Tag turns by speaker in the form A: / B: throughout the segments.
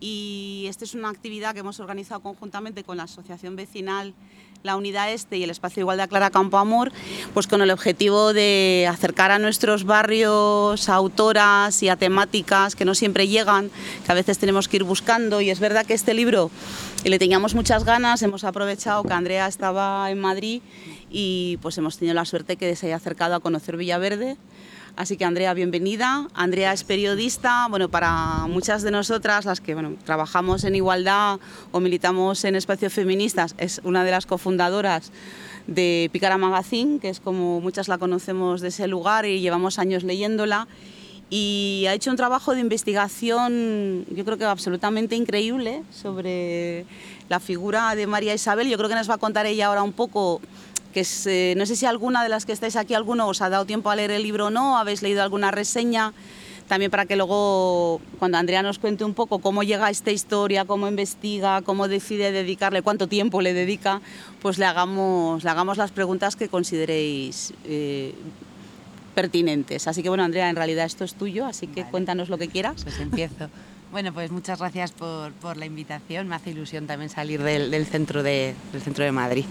A: y esta es una actividad que hemos organizado conjuntamente con la Asociación Vecinal la Unidad Este y el Espacio de Igualdad Clara Campo Amor, pues con el objetivo de acercar a nuestros barrios a autoras y a temáticas que no siempre llegan, que a veces tenemos que ir buscando. Y es verdad que este libro le teníamos muchas ganas, hemos aprovechado que Andrea estaba en Madrid y pues hemos tenido la suerte que se haya acercado a conocer Villaverde Así que Andrea, bienvenida. Andrea es periodista, bueno, para muchas de nosotras, las que bueno, trabajamos en igualdad o militamos en espacios feministas, es una de las cofundadoras de Picara Magazine, que es como muchas la conocemos de ese lugar y llevamos años leyéndola. Y ha hecho un trabajo de investigación, yo creo que absolutamente increíble, sobre la figura de María Isabel. Yo creo que nos va a contar ella ahora un poco que eh, no sé si alguna de las que estáis aquí, alguno os ha dado tiempo a leer el libro o no, habéis leído alguna reseña, también para que luego, cuando Andrea nos cuente un poco cómo llega a esta historia, cómo investiga, cómo decide dedicarle, cuánto tiempo le dedica, pues le hagamos, le hagamos las preguntas que consideréis eh, pertinentes. Así que bueno, Andrea, en realidad esto es tuyo, así que cuéntanos lo que quieras.
B: Pues empiezo. Bueno, pues muchas gracias por, la invitación. Me hace ilusión también salir del, centro, de, del centro de Madrid.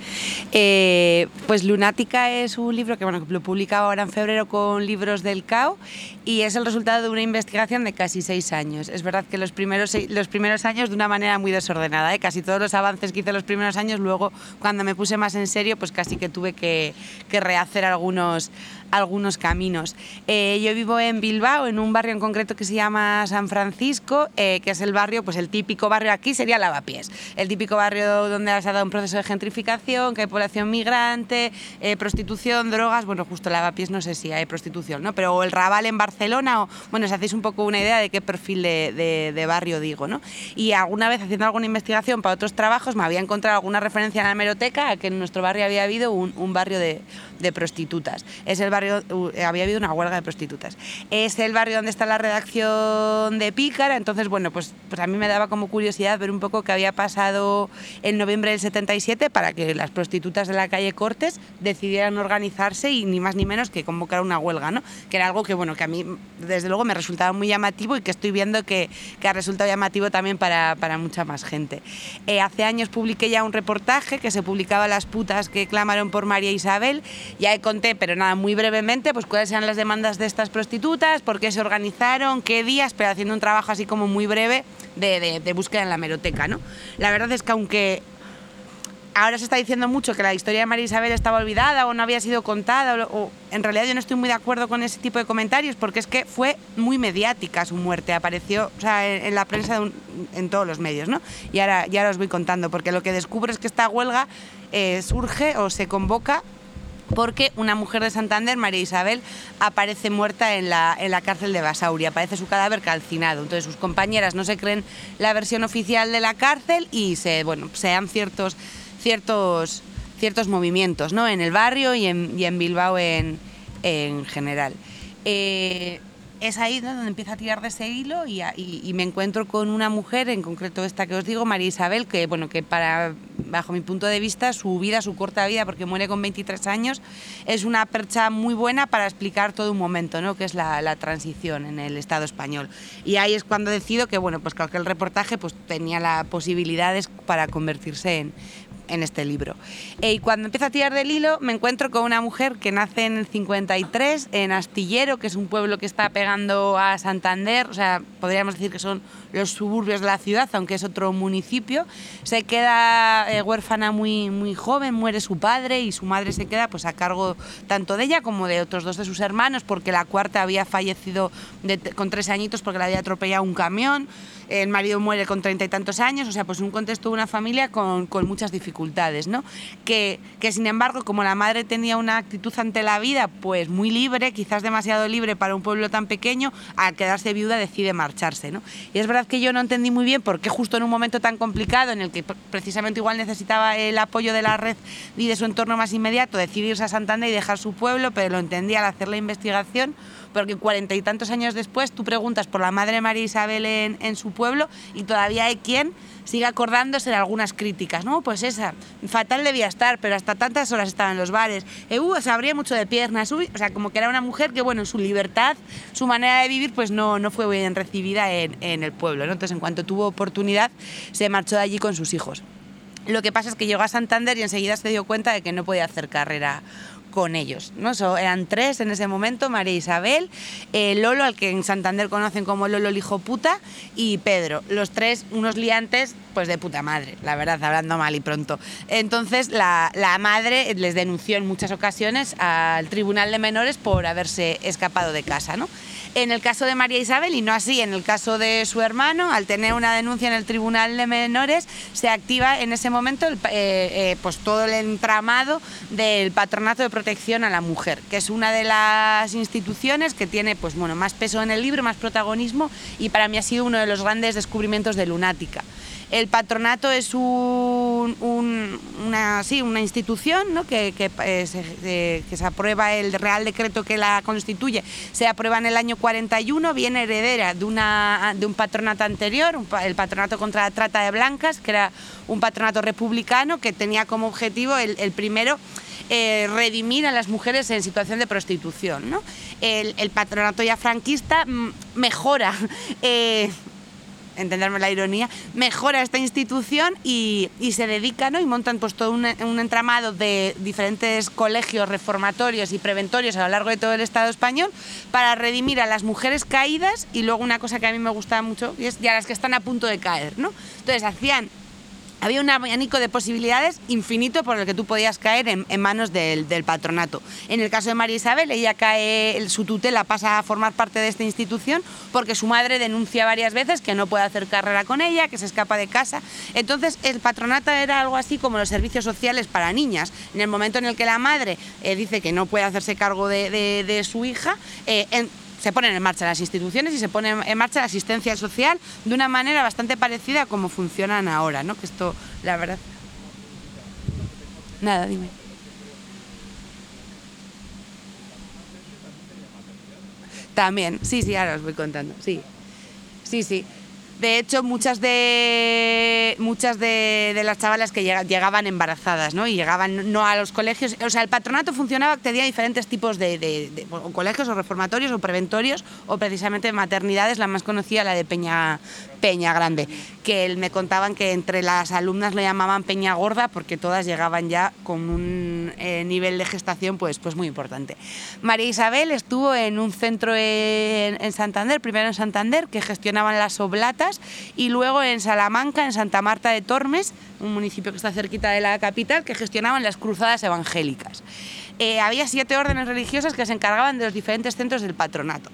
B: Eh, pues Lunática es un libro que bueno, lo publicaba ahora en febrero con Libros del CAO y es el resultado de una investigación de casi seis años. Es verdad que los primeros, los primeros años de una manera muy desordenada, ¿eh? casi todos los avances que hice los primeros años, luego cuando me puse más en serio, pues casi que tuve que, que rehacer algunos algunos caminos. Eh, yo vivo en Bilbao, en un barrio en concreto que se llama San Francisco, eh, que es el barrio, pues el típico barrio aquí sería Lavapiés, el típico barrio donde ha dado un proceso de gentrificación, que hay población migrante, eh, prostitución, drogas, bueno, justo Lavapiés no sé si hay prostitución, ¿no? Pero el Raval en Barcelona, o, bueno, si hacéis un poco una idea de qué perfil de, barrio digo, ¿no? Y alguna vez haciendo alguna investigación para otros trabajos me había encontrado alguna referencia en la hemeroteca a que en nuestro barrio había habido un, un barrio de, de prostitutas. Es el barrio eh, había habido una huelga de prostitutas. Es el barrio donde está la redacción de Pícara, entonces, bueno, pues, pues a mí me daba como curiosidad ver un poco qué había pasado en noviembre del 77 para que las prostitutas de la calle Cortes decidieran organizarse y ni más ni menos que convocar una huelga, ¿no? Que era algo que, bueno, que a mí desde luego me resultaba muy llamativo y que estoy viendo que, que ha resultado llamativo también para, para mucha más gente. Eh, hace años publiqué ya un reportaje que se publicaba Las putas que clamaron por María Isabel, ya conté, pero nada, muy breve brevemente pues cuáles eran las demandas de estas prostitutas, por qué se organizaron, qué días, pero haciendo un trabajo así como muy breve de, de, búsqueda en la meroteca. ¿no? La verdad es que aunque ahora se está diciendo mucho que la historia de María Isabel estaba olvidada o no había sido contada, o, en realidad yo no estoy muy de acuerdo con ese tipo de comentarios porque es que fue muy mediática su muerte, apareció en, la prensa en todos los medios, ¿no? Y ahora, ya os voy contando, porque lo que descubro es que esta huelga eh, surge o se convoca porque una mujer de Santander, María Isabel, aparece muerta en la, en la cárcel de Basauri, aparece su cadáver calcinado. Entonces sus compañeras no se creen la versión oficial de la cárcel y se, bueno, se dan ciertos, ciertos, ciertos movimientos ¿no? en el barrio y en, y en Bilbao en, en general. Eh, es ahí donde empieza a tirar de ese hilo y, me encuentro con una mujer, en concreto esta que os digo, María Isabel, que, bueno, que para, bajo mi punto de vista, su vida, su corta vida, porque muere con 23 años, es una percha muy buena para explicar todo un momento, ¿no? que es la, la transición en el Estado español. Y ahí es cuando decido que, bueno, pues que el reportaje pues, tenía las posibilidades para convertirse en, en este libro. y cuando empiezo a tirar del hilo, me encuentro con una mujer que nace en el 53 en Astillero, que es un pueblo que está pegando a Santander, o sea, podríamos decir que son los suburbios de la ciudad, aunque es otro municipio. Se queda eh, huérfana muy, muy joven, muere su padre y su madre se queda pues, a cargo tanto de ella como de otros dos de sus hermanos, porque la cuarta había fallecido con tres añitos porque la había atropellado un camión el marido muere con treinta y tantos años, o sea, pues un contexto de una familia con, con muchas dificultades, ¿no? Que, que, sin embargo, como la madre tenía una actitud ante la vida, pues muy libre, quizás demasiado libre para un pueblo tan pequeño, al quedarse viuda decide marcharse, ¿no? Y es verdad que yo no entendí muy bien por qué justo en un momento tan complicado, en el que precisamente igual necesitaba el apoyo de la red y de su entorno más inmediato, decidirse irse a Santander y dejar su pueblo, pero lo entendí al hacer la investigación, porque cuarenta y tantos años después tú preguntas por la madre María Isabel en, su pueblo y todavía hay quien sigue acordándose de algunas críticas, ¿no? Pues esa, fatal debía estar, pero hasta tantas horas estaba en los bares, eh, uh, se abría mucho de piernas, o sea, como que era una mujer que, bueno, su libertad, su manera de vivir, pues no, no fue bien recibida en, en el pueblo, ¿no? Entonces, en cuanto tuvo oportunidad, se marchó de allí con sus hijos. Lo que pasa es que llegó a Santander y enseguida se dio cuenta de que no podía hacer carrera con ellos. ¿no? eran tres en ese momento, María Isabel, eh, Lolo, al que en Santander conocen como Lolo el hijo puta, y Pedro. Los tres, unos liantes, pues de puta madre, la verdad, hablando mal y pronto. Entonces la, la madre les denunció en muchas ocasiones al Tribunal de Menores por haberse escapado de casa. ¿no? En el caso de María Isabel, y no así en el caso de su hermano, al tener una denuncia en el Tribunal de Menores, se activa en ese momento el, eh, eh, pues todo el entramado del Patronato de Protección a la Mujer, que es una de las instituciones que tiene pues, bueno, más peso en el libro, más protagonismo, y para mí ha sido uno de los grandes descubrimientos de Lunática. El patronato es una, una institución eh, que, se, aprueba el Real Decreto que la constituye, se aprueba en el año 41, viene heredera de, una, de un patronato anterior, el patronato contra la trata de blancas, que era un patronato republicano que tenía como objetivo el, primero eh, redimir a las mujeres en situación de prostitución. El, patronato ya franquista mejora eh, entenderme la ironía, mejora esta institución y, se dedican ¿no? y montan pues todo un, entramado de diferentes colegios reformatorios y preventorios a lo largo de todo el Estado español para redimir a las mujeres caídas y luego una cosa que a mí me gusta mucho y es ya las que están a punto de caer, ¿no? Entonces hacían había un abanico de posibilidades infinito por el que tú podías caer en, manos del, patronato. En el caso de María Isabel, ella cae, su tutela pasa a formar parte de esta institución porque su madre denuncia varias veces que no puede hacer carrera con ella, que se escapa de casa. Entonces, el patronato era algo así como los servicios sociales para niñas. En el momento en el que la madre eh, dice que no puede hacerse cargo de, su hija, eh, se ponen en marcha las instituciones y se pone en marcha la asistencia social de una manera bastante parecida a cómo funcionan ahora, ¿no? Que esto, la verdad... Nada, dime. También, sí, sí, ahora os voy contando, sí. Sí, sí. De hecho, muchas de muchas de, las chavalas que llegaban embarazadas, ¿no? Y llegaban no a los colegios. O sea, el patronato funcionaba, tenía diferentes tipos de, colegios o reformatorios o preventorios o precisamente maternidades. La más conocida, la de Peña, Peña Grande, que él me contaban que entre las alumnas le llamaban Peña Gorda porque todas llegaban ya con un eh, nivel de gestación pues, pues muy importante. María Isabel estuvo en un centro en, Santander, primero en Santander, que gestionaban las oblatas, y luego en Salamanca, en Santa Marta de Tormes, un municipio que está cerquita de la capital, que gestionaban las cruzadas evangélicas. Eh, había siete órdenes religiosas que se encargaban de los diferentes centros del patronato.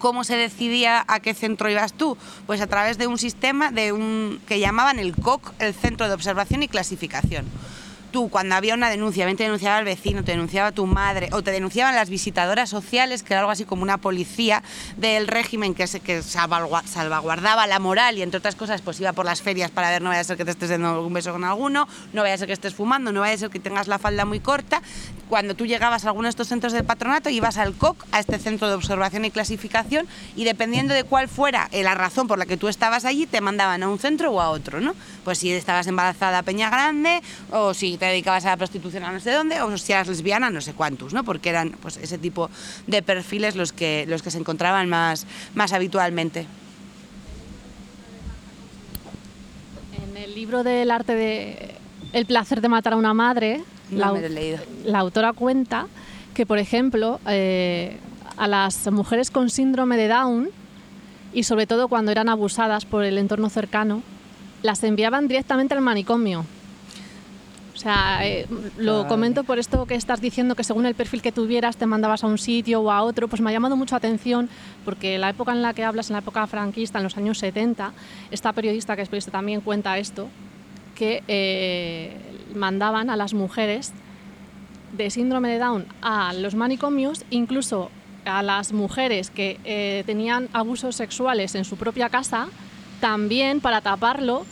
B: ¿Cómo se decidía a qué centro ibas tú? Pues a través de un sistema de un, que llamaban el COC, el Centro de Observación y Clasificación tú cuando había una denuncia, bien te denunciaba el vecino, te denunciaba tu madre o te denunciaban las visitadoras sociales, que era algo así como una policía del régimen que, se, que salvaguardaba la moral y entre otras cosas pues iba por las ferias para ver no vaya a ser que te estés dando un beso con alguno, no vaya a ser que estés fumando, no vaya a ser que tengas la falda muy corta. Cuando tú llegabas a alguno de estos centros de patronato ibas al COC, a este centro de observación y clasificación y dependiendo de cuál fuera la razón por la que tú estabas allí te mandaban a un centro o a otro, ¿no? Pues si estabas embarazada a Peña Grande o si te dedicabas a la prostitución a no sé dónde, o si eras lesbiana, no sé cuántos, ¿no? Porque eran pues, ese tipo de perfiles los que, los que se encontraban más, más habitualmente.
C: En el libro del arte de El placer de matar a una madre, la, la, autora cuenta que, por ejemplo, eh, a las mujeres con síndrome de Down, y sobre todo cuando eran abusadas por el entorno cercano, las enviaban directamente al manicomio sea, eh, lo comento por esto que estás diciendo, que según el perfil que tuvieras te mandabas a un sitio o a otro, pues me ha llamado mucho atención porque la época en la que hablas, en la época franquista, en los años 70, esta periodista que es también cuenta esto, que eh, mandaban a las mujeres de síndrome de Down a los manicomios, incluso a las mujeres que eh, tenían abusos sexuales en su propia casa, también para taparlo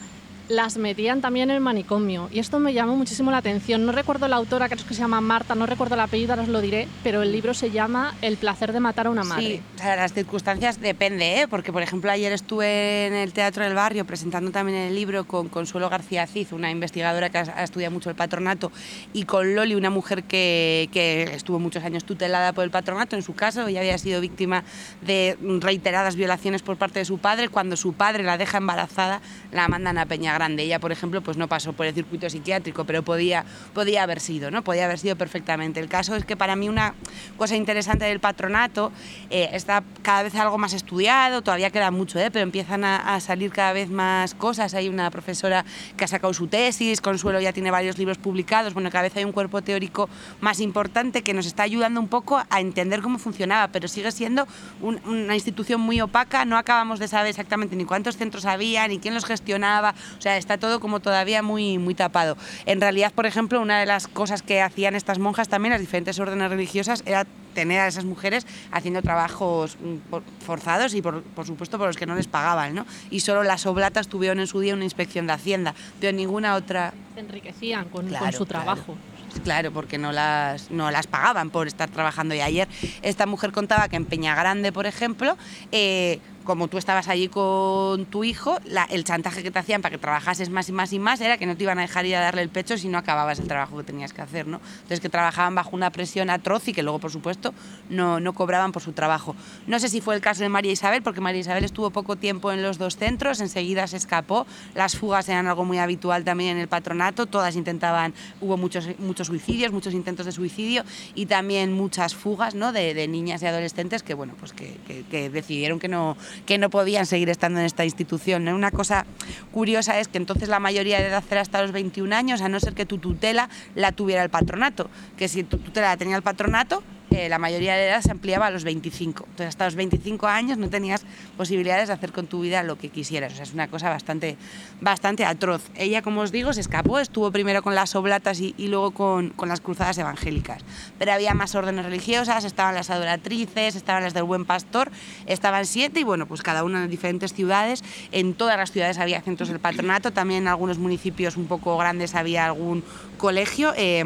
C: las metían también en el manicomio. Y esto me llamó muchísimo la atención. No recuerdo la autora, creo que se llama Marta, no recuerdo el apellido, ahora os lo diré, pero el libro se llama El placer de matar a una madre.
B: Sí, o sea, las circunstancias depende, ¿eh? porque por ejemplo ayer estuve en el Teatro del Barrio presentando también el libro con Consuelo García Cid, una investigadora que ha estudiado mucho el patronato, y con Loli, una mujer que, que estuvo muchos años tutelada por el patronato. En su caso, ella había sido víctima de reiteradas violaciones por parte de su padre. Cuando su padre la deja embarazada, la mandan a Peña Grande. Ella, por ejemplo, pues no pasó por el circuito psiquiátrico, pero podía, podía haber sido, ¿no? Podía haber sido perfectamente. El caso es que para mí una cosa interesante del patronato eh, está cada vez algo más estudiado, todavía queda mucho, ¿eh? pero empiezan a, salir cada vez más cosas. Hay una profesora que ha sacado su tesis, Consuelo ya tiene varios libros publicados, bueno, cada vez hay un cuerpo teórico más importante que nos está ayudando un poco a entender cómo funcionaba, pero sigue siendo una institución muy opaca, no acabamos de saber exactamente ni cuántos centros había, ni quién los gestionaba, está todo como todavía muy, muy tapado. En realidad, por ejemplo, una de las cosas que hacían estas monjas también, las diferentes órdenes religiosas, era tener a esas mujeres haciendo trabajos mm, forzados y por, supuesto por los que no les pagaban, ¿no? Y solo las oblatas tuvieron en su día una inspección de Hacienda, pero ninguna otra...
C: Se enriquecían con, su trabajo.
B: Claro, porque no las, no las pagaban por estar trabajando. Y ayer esta mujer contaba que en Peña Grande, por ejemplo, eh, como tú estabas allí con tu hijo, el chantaje que te hacían para que trabajases más y más y más era que no te iban a dejar ir a darle el pecho si no acababas el trabajo que tenías que hacer, ¿no? Entonces que trabajaban bajo una presión atroz y que luego, por supuesto, no, no cobraban por su trabajo. No sé si fue el caso de María Isabel, porque María Isabel estuvo poco tiempo en los dos centros, enseguida se escapó, las fugas eran algo muy habitual también en el patronato, todas intentaban, hubo muchos, muchos suicidios, muchos intentos de suicidio y también muchas fugas ¿no? de, niñas y adolescentes que, bueno, pues que decidieron que no que no podían seguir estando en esta institución. Una cosa curiosa es que entonces la mayoría de edad era hasta los 21 años, a no ser que tu tutela la tuviera el patronato, que si tu tutela la tenía el patronato, eh, la mayoría de edad se ampliaba a los 25. Entonces, hasta los 25 años no tenías posibilidades de hacer con tu vida lo que quisieras. O sea, es una cosa bastante, bastante atroz. Ella, como os digo, se escapó, estuvo primero con las oblatas y, luego con, con, las cruzadas evangélicas. Pero había más órdenes religiosas, estaban las adoratrices, estaban las del buen pastor, estaban siete y bueno, pues cada una en diferentes ciudades. En todas las ciudades había centros del patronato, también en algunos municipios un poco grandes había algún colegio. Eh,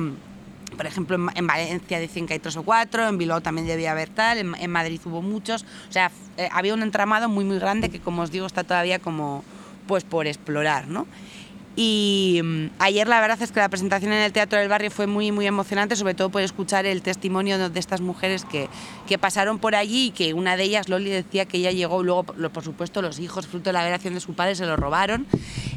B: por ejemplo, en, Valencia decían que hay tres o cuatro, en Bilbao también debía haber tal, en, Madrid hubo muchos. O sea, eh, había un entramado muy, muy grande que, como os digo, está todavía como pues por explorar, ¿no? Y mm, ayer la verdad es que la presentación en el Teatro del Barrio fue muy, muy emocionante, sobre todo por escuchar el testimonio de estas mujeres que, que pasaron por allí y que una de ellas, Loli, decía que ella llegó, luego por supuesto los hijos, fruto de la violación de su padre, se lo robaron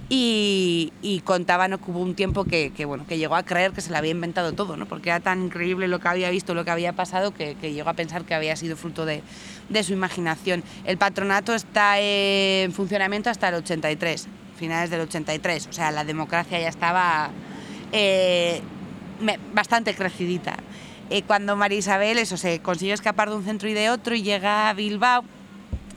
B: y, y contaban que hubo un tiempo que, que, bueno, que llegó a creer que se le había inventado todo, ¿no? porque era tan increíble lo que había visto, lo que había pasado, que, que llegó a pensar que había sido fruto de, de su imaginación. El patronato está en funcionamiento hasta el 83 finales del 83, o sea, la democracia ya estaba eh, bastante crecidita. Eh, cuando María Isabel eso, se consigue escapar de un centro y de otro y llega a Bilbao,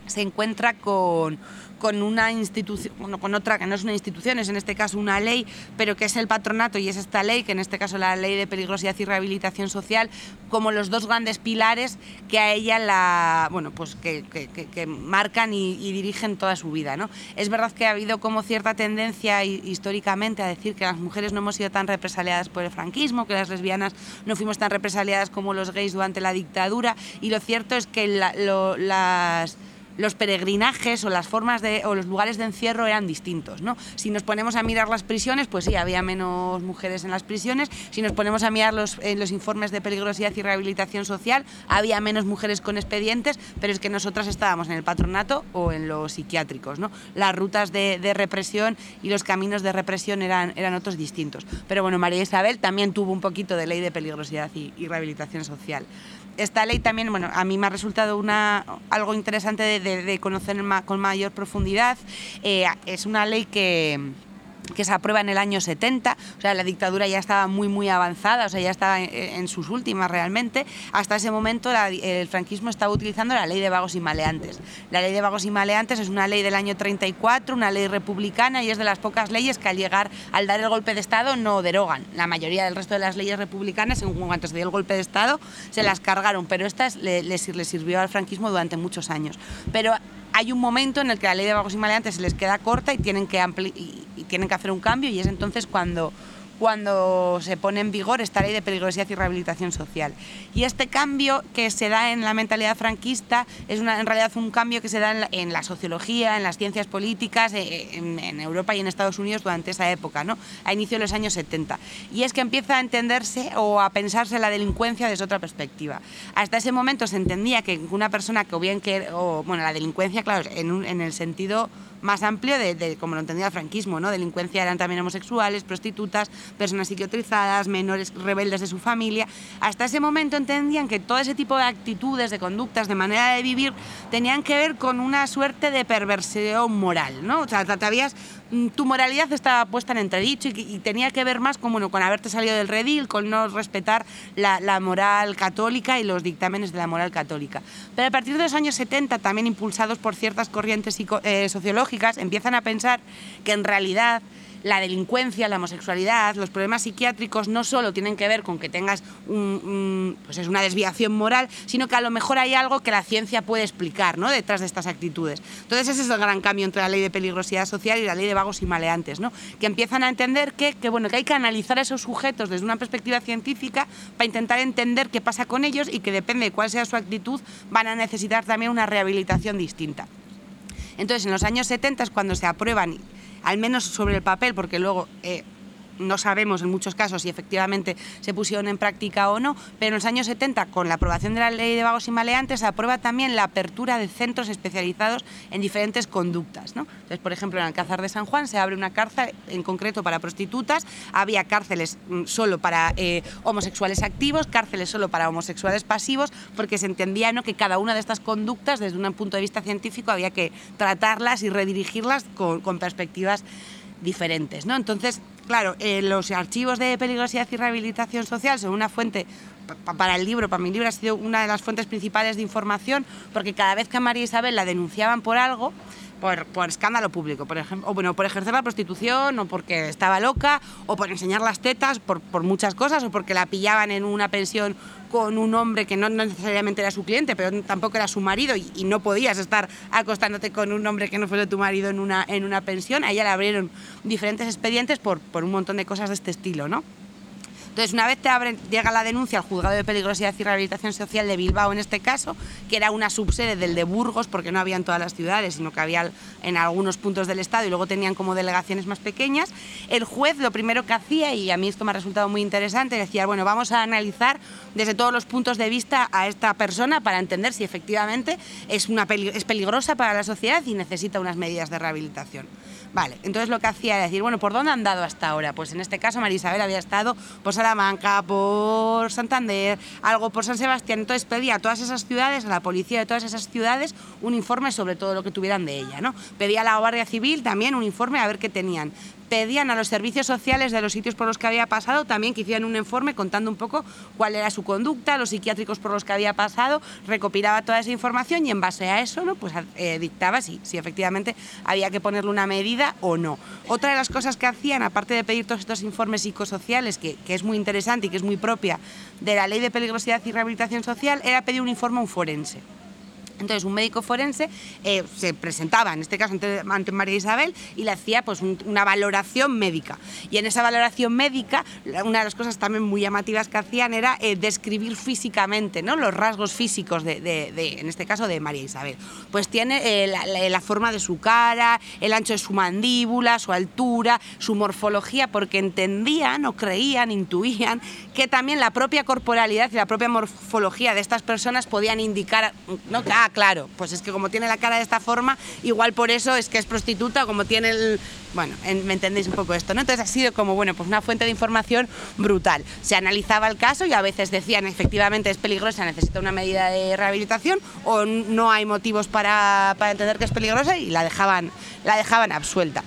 B: se encuentra con, con una institución, bueno, con otra que no es una institución, es en este caso una ley, pero que es el patronato y es esta ley, que en este caso la ley de peligrosidad y rehabilitación social, como los dos grandes pilares que a ella la, bueno, pues que, que, marcan y, dirigen toda su vida. ¿no? Es verdad que ha habido como cierta tendencia históricamente a decir que las mujeres no hemos sido tan represaliadas por el franquismo, que las lesbianas no fuimos tan represaliadas como los gays durante la dictadura, y lo cierto es que las los peregrinajes o las formas de, o los lugares de encierro eran distintos. ¿no? Si nos ponemos a mirar las prisiones, pues sí, había menos mujeres en las prisiones. Si nos ponemos a mirar los, en los informes de peligrosidad y rehabilitación social, había menos mujeres con expedientes, pero es que nosotras estábamos en el patronato o en los psiquiátricos. ¿no? Las rutas de, represión y los caminos de represión eran, eran otros distintos. Pero bueno, María Isabel también tuvo un poquito de ley de peligrosidad y, y rehabilitación social esta ley también, bueno, a mí me ha resultado una, algo interesante de, conocer con mayor profundidad. Eh, es una ley que que se aprueba en el año 70, o sea, la dictadura ya estaba muy, muy avanzada, o sea, ya estaba en, sus últimas realmente. Hasta ese momento el franquismo estaba utilizando la ley de vagos y maleantes. La ley de vagos y maleantes es una ley del año 34, una ley republicana y es de las pocas leyes que al llegar, al dar el golpe de Estado, no derogan. La mayoría del resto de las leyes republicanas, en cuanto se dio el golpe de Estado, se las cargaron, pero esta le, le, sirvió al franquismo durante muchos años. Pero hay un momento en el que la ley de vagos y maleantes se les queda corta y tienen que, y tienen que hacer un cambio y es entonces cuando cuando se pone en vigor esta ley de peligrosidad y rehabilitación social. Y este cambio que se da en la mentalidad franquista es una, en realidad un cambio que se da en la, sociología, en las ciencias políticas, eh, en, Europa y en Estados Unidos durante esa época, ¿no? a inicio de los años 70. Y es que empieza a entenderse o a pensarse la delincuencia desde otra perspectiva. Hasta ese momento se entendía que una persona que o bien que, o, bueno, la delincuencia, claro, en el sentido más amplio de, como lo entendía el franquismo, ¿no? Delincuencia eran también homosexuales, prostitutas, personas psiquiatrizadas, menores rebeldes de su familia. Hasta ese momento entendían que todo ese tipo de actitudes, de conductas, de manera de vivir, tenían que ver con una suerte de perversión moral, ¿no? O sea, te tu moralidad estaba puesta en entredicho y, tenía que ver más con, bueno, con haberte salido del redil, con no respetar la, moral católica y los dictámenes de la moral católica. Pero a partir de los años 70, también impulsados por ciertas corrientes eh, sociológicas, empiezan a pensar que en realidad la delincuencia, la homosexualidad, los problemas psiquiátricos no solo tienen que ver con que tengas pues es una desviación moral, sino que a lo mejor hay algo que la ciencia puede explicar ¿no? detrás de estas actitudes. Entonces ese es el gran cambio entre la ley de peligrosidad social y la ley de vagos y maleantes, ¿no? que empiezan a entender que, que, bueno, que hay que analizar a esos sujetos desde una perspectiva científica para intentar entender qué pasa con ellos y que depende de cuál sea su actitud van a necesitar también una rehabilitación distinta. Entonces, en los años 70 es cuando se aprueban al menos sobre el papel, porque luego eh, no sabemos en muchos casos si efectivamente se pusieron en práctica o no, pero en los años 70, con la aprobación de la ley de vagos y maleantes, se aprueba también la apertura de centros especializados en diferentes conductas. Entonces, por ejemplo, en Alcázar de San Juan se abre una cárcel en concreto para prostitutas, había cárceles mm, solo para eh, homosexuales activos, cárceles solo para homosexuales pasivos, porque se entendía ¿no? que cada una de estas conductas, desde un punto de vista científico, había que tratarlas y redirigirlas con perspectivas diferentes. ¿no? Entonces, claro, eh, los archivos de peligrosidad y rehabilitación social son una fuente para el libro, para mi libro ha sido una de las fuentes principales de información, porque cada vez que a María Isabel la denunciaban por algo, por, por, escándalo público, por ejemplo, o bueno, por ejercer la prostitución, o porque estaba loca, o por enseñar las tetas, por, por, muchas cosas, o porque la pillaban en una pensión con un hombre que no necesariamente era su cliente, pero tampoco era su marido, y, no podías estar acostándote con un hombre que no fuese tu marido en una, en una pensión. A ella le abrieron diferentes expedientes por, por un montón de cosas de este estilo, ¿no? Entonces, una vez te llega la denuncia al juzgado de peligrosidad y rehabilitación social de Bilbao, en este caso, que era una subsede del de Burgos, porque no había en todas las ciudades, sino que había en algunos puntos del Estado y luego tenían como delegaciones más pequeñas, el juez lo primero que hacía, y a mí esto me ha resultado muy interesante, decía, bueno, vamos a analizar desde todos los puntos de vista a esta persona para entender si efectivamente es, una es peligrosa para la sociedad y necesita unas medidas de rehabilitación. Vale, entonces lo que hacía era decir, bueno, ¿por dónde han dado hasta ahora? Pues en este caso María Isabel había estado por Salamanca, por Santander, algo por San Sebastián, entonces pedía a todas esas ciudades, a la policía de todas esas ciudades, un informe sobre todo lo que tuvieran de ella, ¿no? Pedía a la Guardia Civil también un informe a ver qué tenían pedían a los servicios sociales de los sitios por los que había pasado también que hicieran un informe contando un poco cuál era su conducta, los psiquiátricos por los que había pasado, recopilaba toda esa información y en base a eso ¿no? pues, eh, dictaba si, si efectivamente había que ponerle una medida o no. Otra de las cosas que hacían, aparte de pedir todos estos informes psicosociales, que, que es muy interesante y que es muy propia de la ley de peligrosidad y rehabilitación social, era pedir un informe a un forense. Entonces un médico forense eh, se presentaba, en este caso ante, María Isabel, y le hacía pues, una valoración médica. Y en esa valoración médica, una de las cosas también muy llamativas que hacían era eh, describir físicamente ¿no? los rasgos físicos, de, en este caso de María Isabel. Pues tiene eh, la, forma de su cara, el ancho de su mandíbula, su altura, su morfología, porque entendían o creían, intuían que también la propia corporalidad y la propia morfología de estas personas podían indicar ¿no? que, ah, claro, pues es que como tiene la cara de esta forma, igual por eso es que es prostituta, como tiene el... Bueno, me entendéis un poco esto, ¿no? Entonces ha sido como, bueno, pues una fuente de información brutal. Se analizaba el caso y a veces decían, efectivamente es peligrosa, necesita una medida de rehabilitación, o no hay motivos para, para entender que es peligrosa y la dejaban, la dejaban absuelta.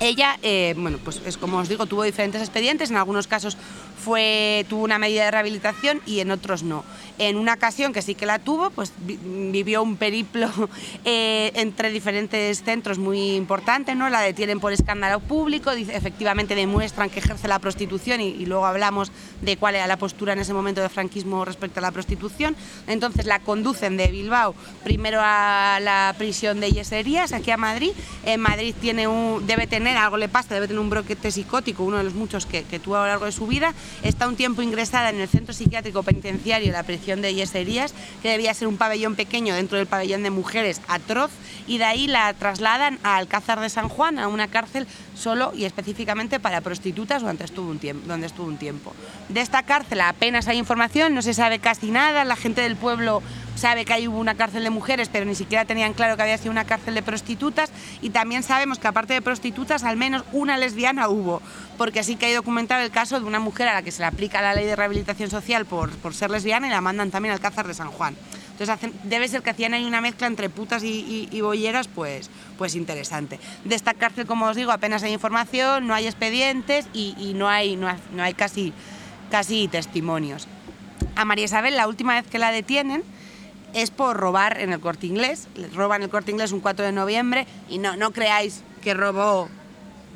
B: Ella, eh, bueno, pues es como os digo, tuvo diferentes expedientes, en algunos casos fue, tuvo una medida de rehabilitación y en otros no. En una ocasión que sí que la tuvo, pues vivió un periplo eh, entre diferentes centros muy importante, ¿no? La detienen por escándalo público, efectivamente demuestran que ejerce la prostitución y, luego hablamos de cuál era la postura en ese momento de franquismo respecto a la prostitución. Entonces la conducen de Bilbao primero a la prisión de Yeserías, aquí a Madrid. En Madrid tiene un, debe tener, algo le pasa, debe tener un broquete psicótico, uno de los muchos que, que tuvo a lo largo de su vida. Está un tiempo ingresada en el centro psiquiátrico penitenciario, la prisión de Yeserías, que debía ser un pabellón pequeño dentro del pabellón de mujeres atroz, y de ahí la trasladan a Alcázar de San Juan, a una cárcel solo y específicamente para prostitutas estuvo un tiempo. Donde estuvo un tiempo. De esta cárcel apenas hay información, no se sabe casi nada, la gente del pueblo sabe que hay una cárcel de mujeres, pero ni siquiera tenían claro que había sido una cárcel de prostitutas y también sabemos que aparte de prostitutas, al menos una lesbiana hubo, porque sí que hay documentado el caso de una mujer a la que se le aplica la ley de rehabilitación social por, por ser lesbiana y la mandan también al Alcázar de San Juan. Entonces debe ser que hacían ahí una mezcla entre putas y, y, bolleras, pues, pues interesante. De esta cárcel, como os digo, apenas hay información, no hay expedientes y, no, hay, no, hay, casi, casi testimonios. A María Isabel, la última vez que la detienen, es por robar en el corte inglés. Roban el corte inglés un 4 de noviembre y no, no creáis que robó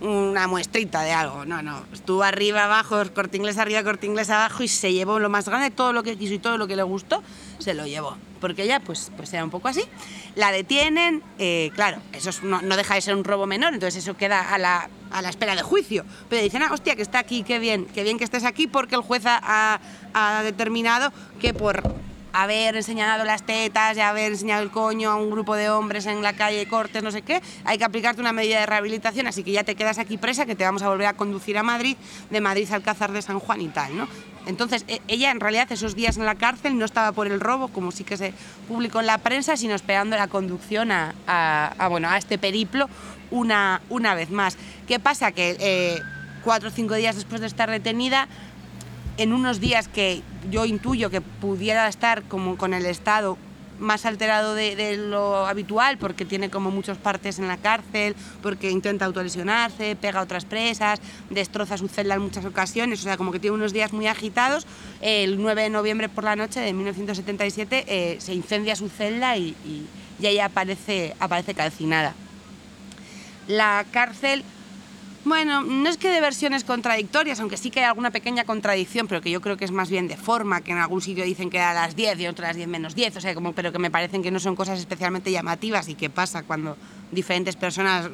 B: una muestrita de algo. No, no. Estuvo arriba, abajo, corte inglés arriba, corte inglés abajo y se llevó lo más grande, todo lo que quiso y todo lo que le gustó, se lo llevó. Porque ella, pues, pues era un poco así. La detienen, eh, claro, eso no, deja de ser un robo menor, entonces eso queda a la, a la espera de juicio. Pero dicen, ah, hostia, que está aquí, qué bien, qué bien que estés aquí porque el juez ha, ha determinado que por haber enseñado las tetas y haber enseñado el coño a un grupo de hombres en la calle, cortes, no sé qué, hay que aplicarte una medida de rehabilitación, así que ya te quedas aquí presa, que te vamos a volver a conducir a Madrid, de Madrid al Alcázar de San Juan y tal, ¿no? Entonces, e, ella en realidad esos días en la cárcel no estaba por el robo, como sí que se publicó en la prensa, sino esperando la conducción a, bueno, a este periplo una, una vez más. ¿Qué pasa? Que eh, cuatro o cinco días después de estar detenida, en unos días que yo intuyo que pudiera estar como con el estado más alterado de, lo habitual porque tiene como muchas partes en la cárcel, porque intenta autolesionarse, pega a otras presas, destroza su celda en muchas ocasiones, o sea, como que tiene unos días muy agitados. El 9 de noviembre por la noche de 1977 eh, se incendia su celda y, y, y ella aparece, aparece calcinada. La cárcel bueno, no es que de versiones contradictorias, aunque sí que hay alguna pequeña contradicción, pero que yo creo que es más bien de forma, que en algún sitio dicen que a las 10 y otro a las 10 menos 10, o sea, como, pero que me parecen que no son cosas especialmente llamativas y que pasa cuando diferentes personas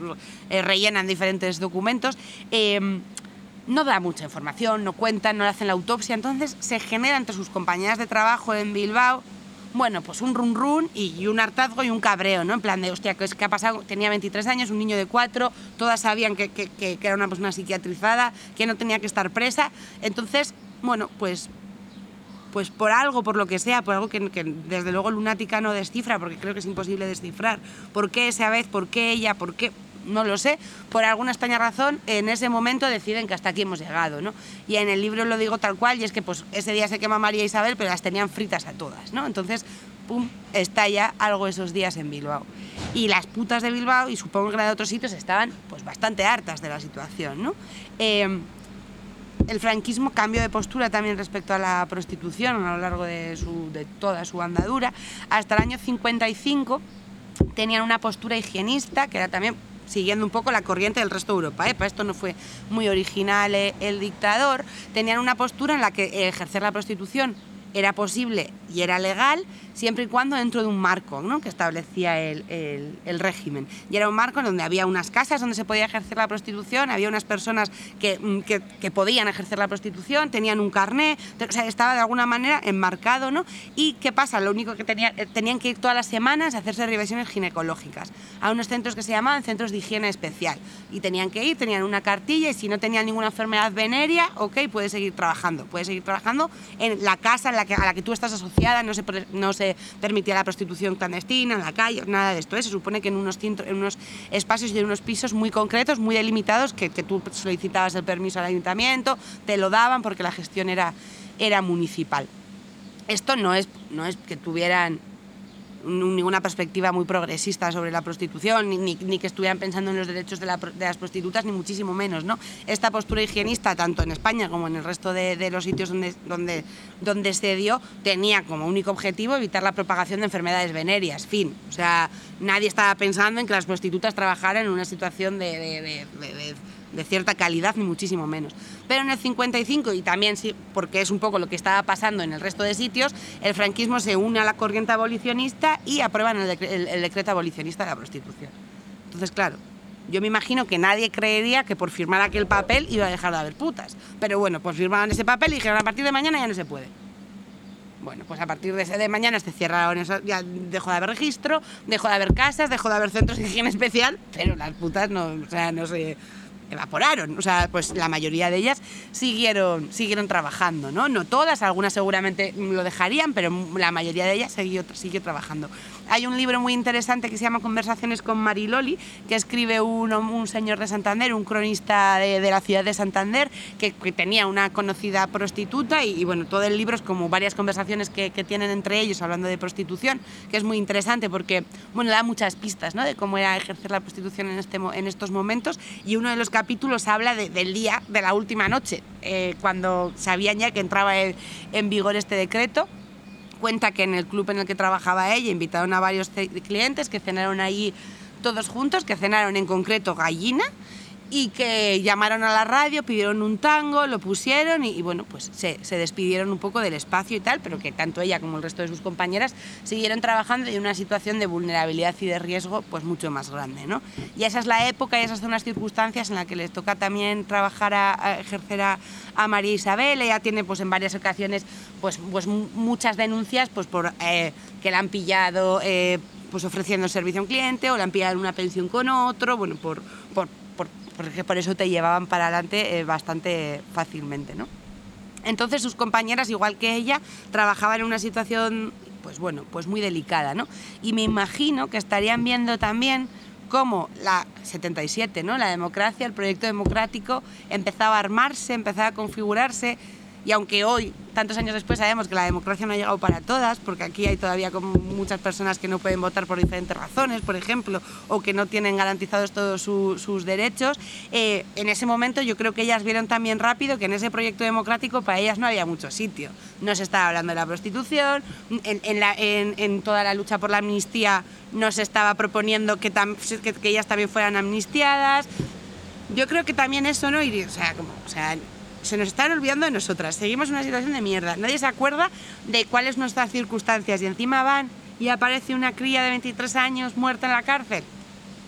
B: eh, rellenan diferentes documentos. Em, no da mucha información, no cuentan, no le hacen la autopsia, entonces se genera entre sus compañeras de trabajo en Bilbao bueno, pues un run run y un hartazgo y un cabreo, ¿no? En plan de, hostia, ¿qué, ha pasado? Tenía 23 años, un niño de 4, todas sabían que, que, era una persona psiquiatrizada, que no tenía que estar presa. Entonces, bueno, pues pues por algo, por lo que sea, por algo que, que, desde luego Lunática no descifra, porque creo que es imposible descifrar. ¿Por qué esa vez? ¿Por qué ella? ¿Por qué? No lo sé, por alguna extraña razón, en ese momento deciden que hasta aquí hemos llegado, ¿no? Y en el libro lo digo tal cual, y es que pues ese día se quema María Isabel, pero las tenían fritas a todas, ¿no? Entonces, pum, estalla algo esos días en Bilbao. Y las putas de Bilbao, y supongo que de otros sitios, estaban pues bastante hartas de la situación, ¿no? Em, el franquismo cambió de postura también respecto a la prostitución a lo largo de, de toda su andadura. Hasta el año 55 tenían una postura higienista, que era también siguiendo un poco la corriente del resto de Europa. ¿eh? Para esto no fue muy original eh, el dictador. Tenían una postura en la que ejercer la prostitución era posible y era legal siempre y cuando dentro de un marco ¿no? que establecía el, el, régimen. Y era un marco donde había unas casas donde se podía ejercer la prostitución, había unas personas que, mm, que, que podían ejercer la prostitución, tenían un carné, o sea, estaba de alguna manera enmarcado. ¿no? ¿Y qué pasa? Lo único que tenía, eh, tenían que ir todas las semanas a hacerse revisiones ginecológicas a unos centros que se llamaban centros de higiene especial. Y tenían que ir, tenían una cartilla y si no tenían ninguna enfermedad venérea, ok, puedes seguir trabajando. Puedes seguir trabajando en la casa en la que, a la que tú estás asociada, no se, no se permitía la prostitución clandestina en la calle, nada de esto. ¿eh? Se supone que en unos, espacios y en unos pisos muy concretos, muy delimitados, que, que tú solicitabas el permiso al ayuntamiento, te lo daban porque la gestión era, era municipal. Esto no es, no es que tuvieran ninguna perspectiva muy progresista sobre la prostitución, ni, que estuvieran pensando en los derechos de, las prostitutas, ni muchísimo menos. ¿no? Esta postura higienista, tanto en España como en el resto de, los sitios donde, donde, donde se dio, tenía como único objetivo evitar la propagación de enfermedades venéreas. Fin. O sea, nadie estaba pensando en que las prostitutas trabajaran en una situación de de cierta calidad, ni muchísimo menos. Pero en el 55, y también sí, porque es un poco lo que estaba pasando en el resto de sitios, el franquismo se une a la corriente abolicionista y aprueban el, decreto abolicionista de la prostitución. Entonces, claro, yo me imagino que nadie creería que por firmar aquel papel iba a dejar de haber putas. Pero bueno, pues firmaron ese papel y dijeron a partir de mañana ya no se puede. Bueno, pues a partir de, ese de mañana se cerraron ya dejó de haber registro, dejó de haber casas, dejó de haber centros de higiene especial, pero las putas no, o sea, no sé evaporaron. O sea, pues la mayoría de ellas siguieron, siguieron trabajando, ¿no? No todas, algunas seguramente lo dejarían, pero la mayoría de ellas siguió, siguió trabajando. Hay un libro muy interesante que se llama Conversaciones con Mariloli, que escribe un, señor de Santander, un cronista de, la ciudad de Santander, que, tenía una conocida prostituta y, bueno, todo el libro es como varias conversaciones que, tienen entre ellos hablando de prostitución, que es muy interesante porque, bueno, da muchas pistas. De cómo era ejercer la prostitución en, este, en estos momentos y uno de los capítulos habla del día de la última noche, eh, cuando sabían ya que entraba en vigor este decreto cuenta que en el club en el que trabajaba ella invitaron a varios clientes que cenaron allí todos juntos, que cenaron en concreto gallina y que llamaron a la radio, pidieron un tango, lo pusieron y, bueno, pues se, despidieron un poco del espacio y tal, pero que tanto ella como el resto de sus compañeras siguieron trabajando en una situación de vulnerabilidad y de riesgo pues mucho más grande, ¿no? Y esa es la época y esas son las circunstancias en las que les toca también trabajar, a, ejercer a, María Isabel, ella tiene pues en varias ocasiones pues, pues muchas denuncias pues por eh, que la han pillado eh, pues ofreciendo servicio a un cliente o la han pillado en una pensión con otro, bueno, por porque por eso te llevaban para adelante eh, bastante fácilmente, ¿no? Entonces sus compañeras, igual que ella, trabajaban en una situación, pues bueno, pues muy delicada, ¿no? Y me imagino que estarían viendo también cómo la 77, ¿no? La democracia, el proyecto democrático empezaba a armarse, empezaba a configurarse y aunque hoy, tantos años después, sabemos que la democracia no ha llegado para todas, porque aquí hay todavía como muchas personas que no pueden votar por diferentes razones, por ejemplo, o que no tienen garantizados todos sus derechos, eh, en ese momento yo creo que ellas vieron también rápido que en ese proyecto democrático para ellas no había mucho sitio. No se estaba hablando de la prostitución, en, en, toda la lucha por la amnistía no se estaba proponiendo que, que, ellas también fueran amnistiadas. Yo creo que también eso, ¿no? o sea, como, o sea, se nos están olvidando de nosotras. Seguimos en una situación de mierda. Nadie se acuerda de cuáles nuestras circunstancias y encima van y aparece una cría de 23 años muerta en la cárcel.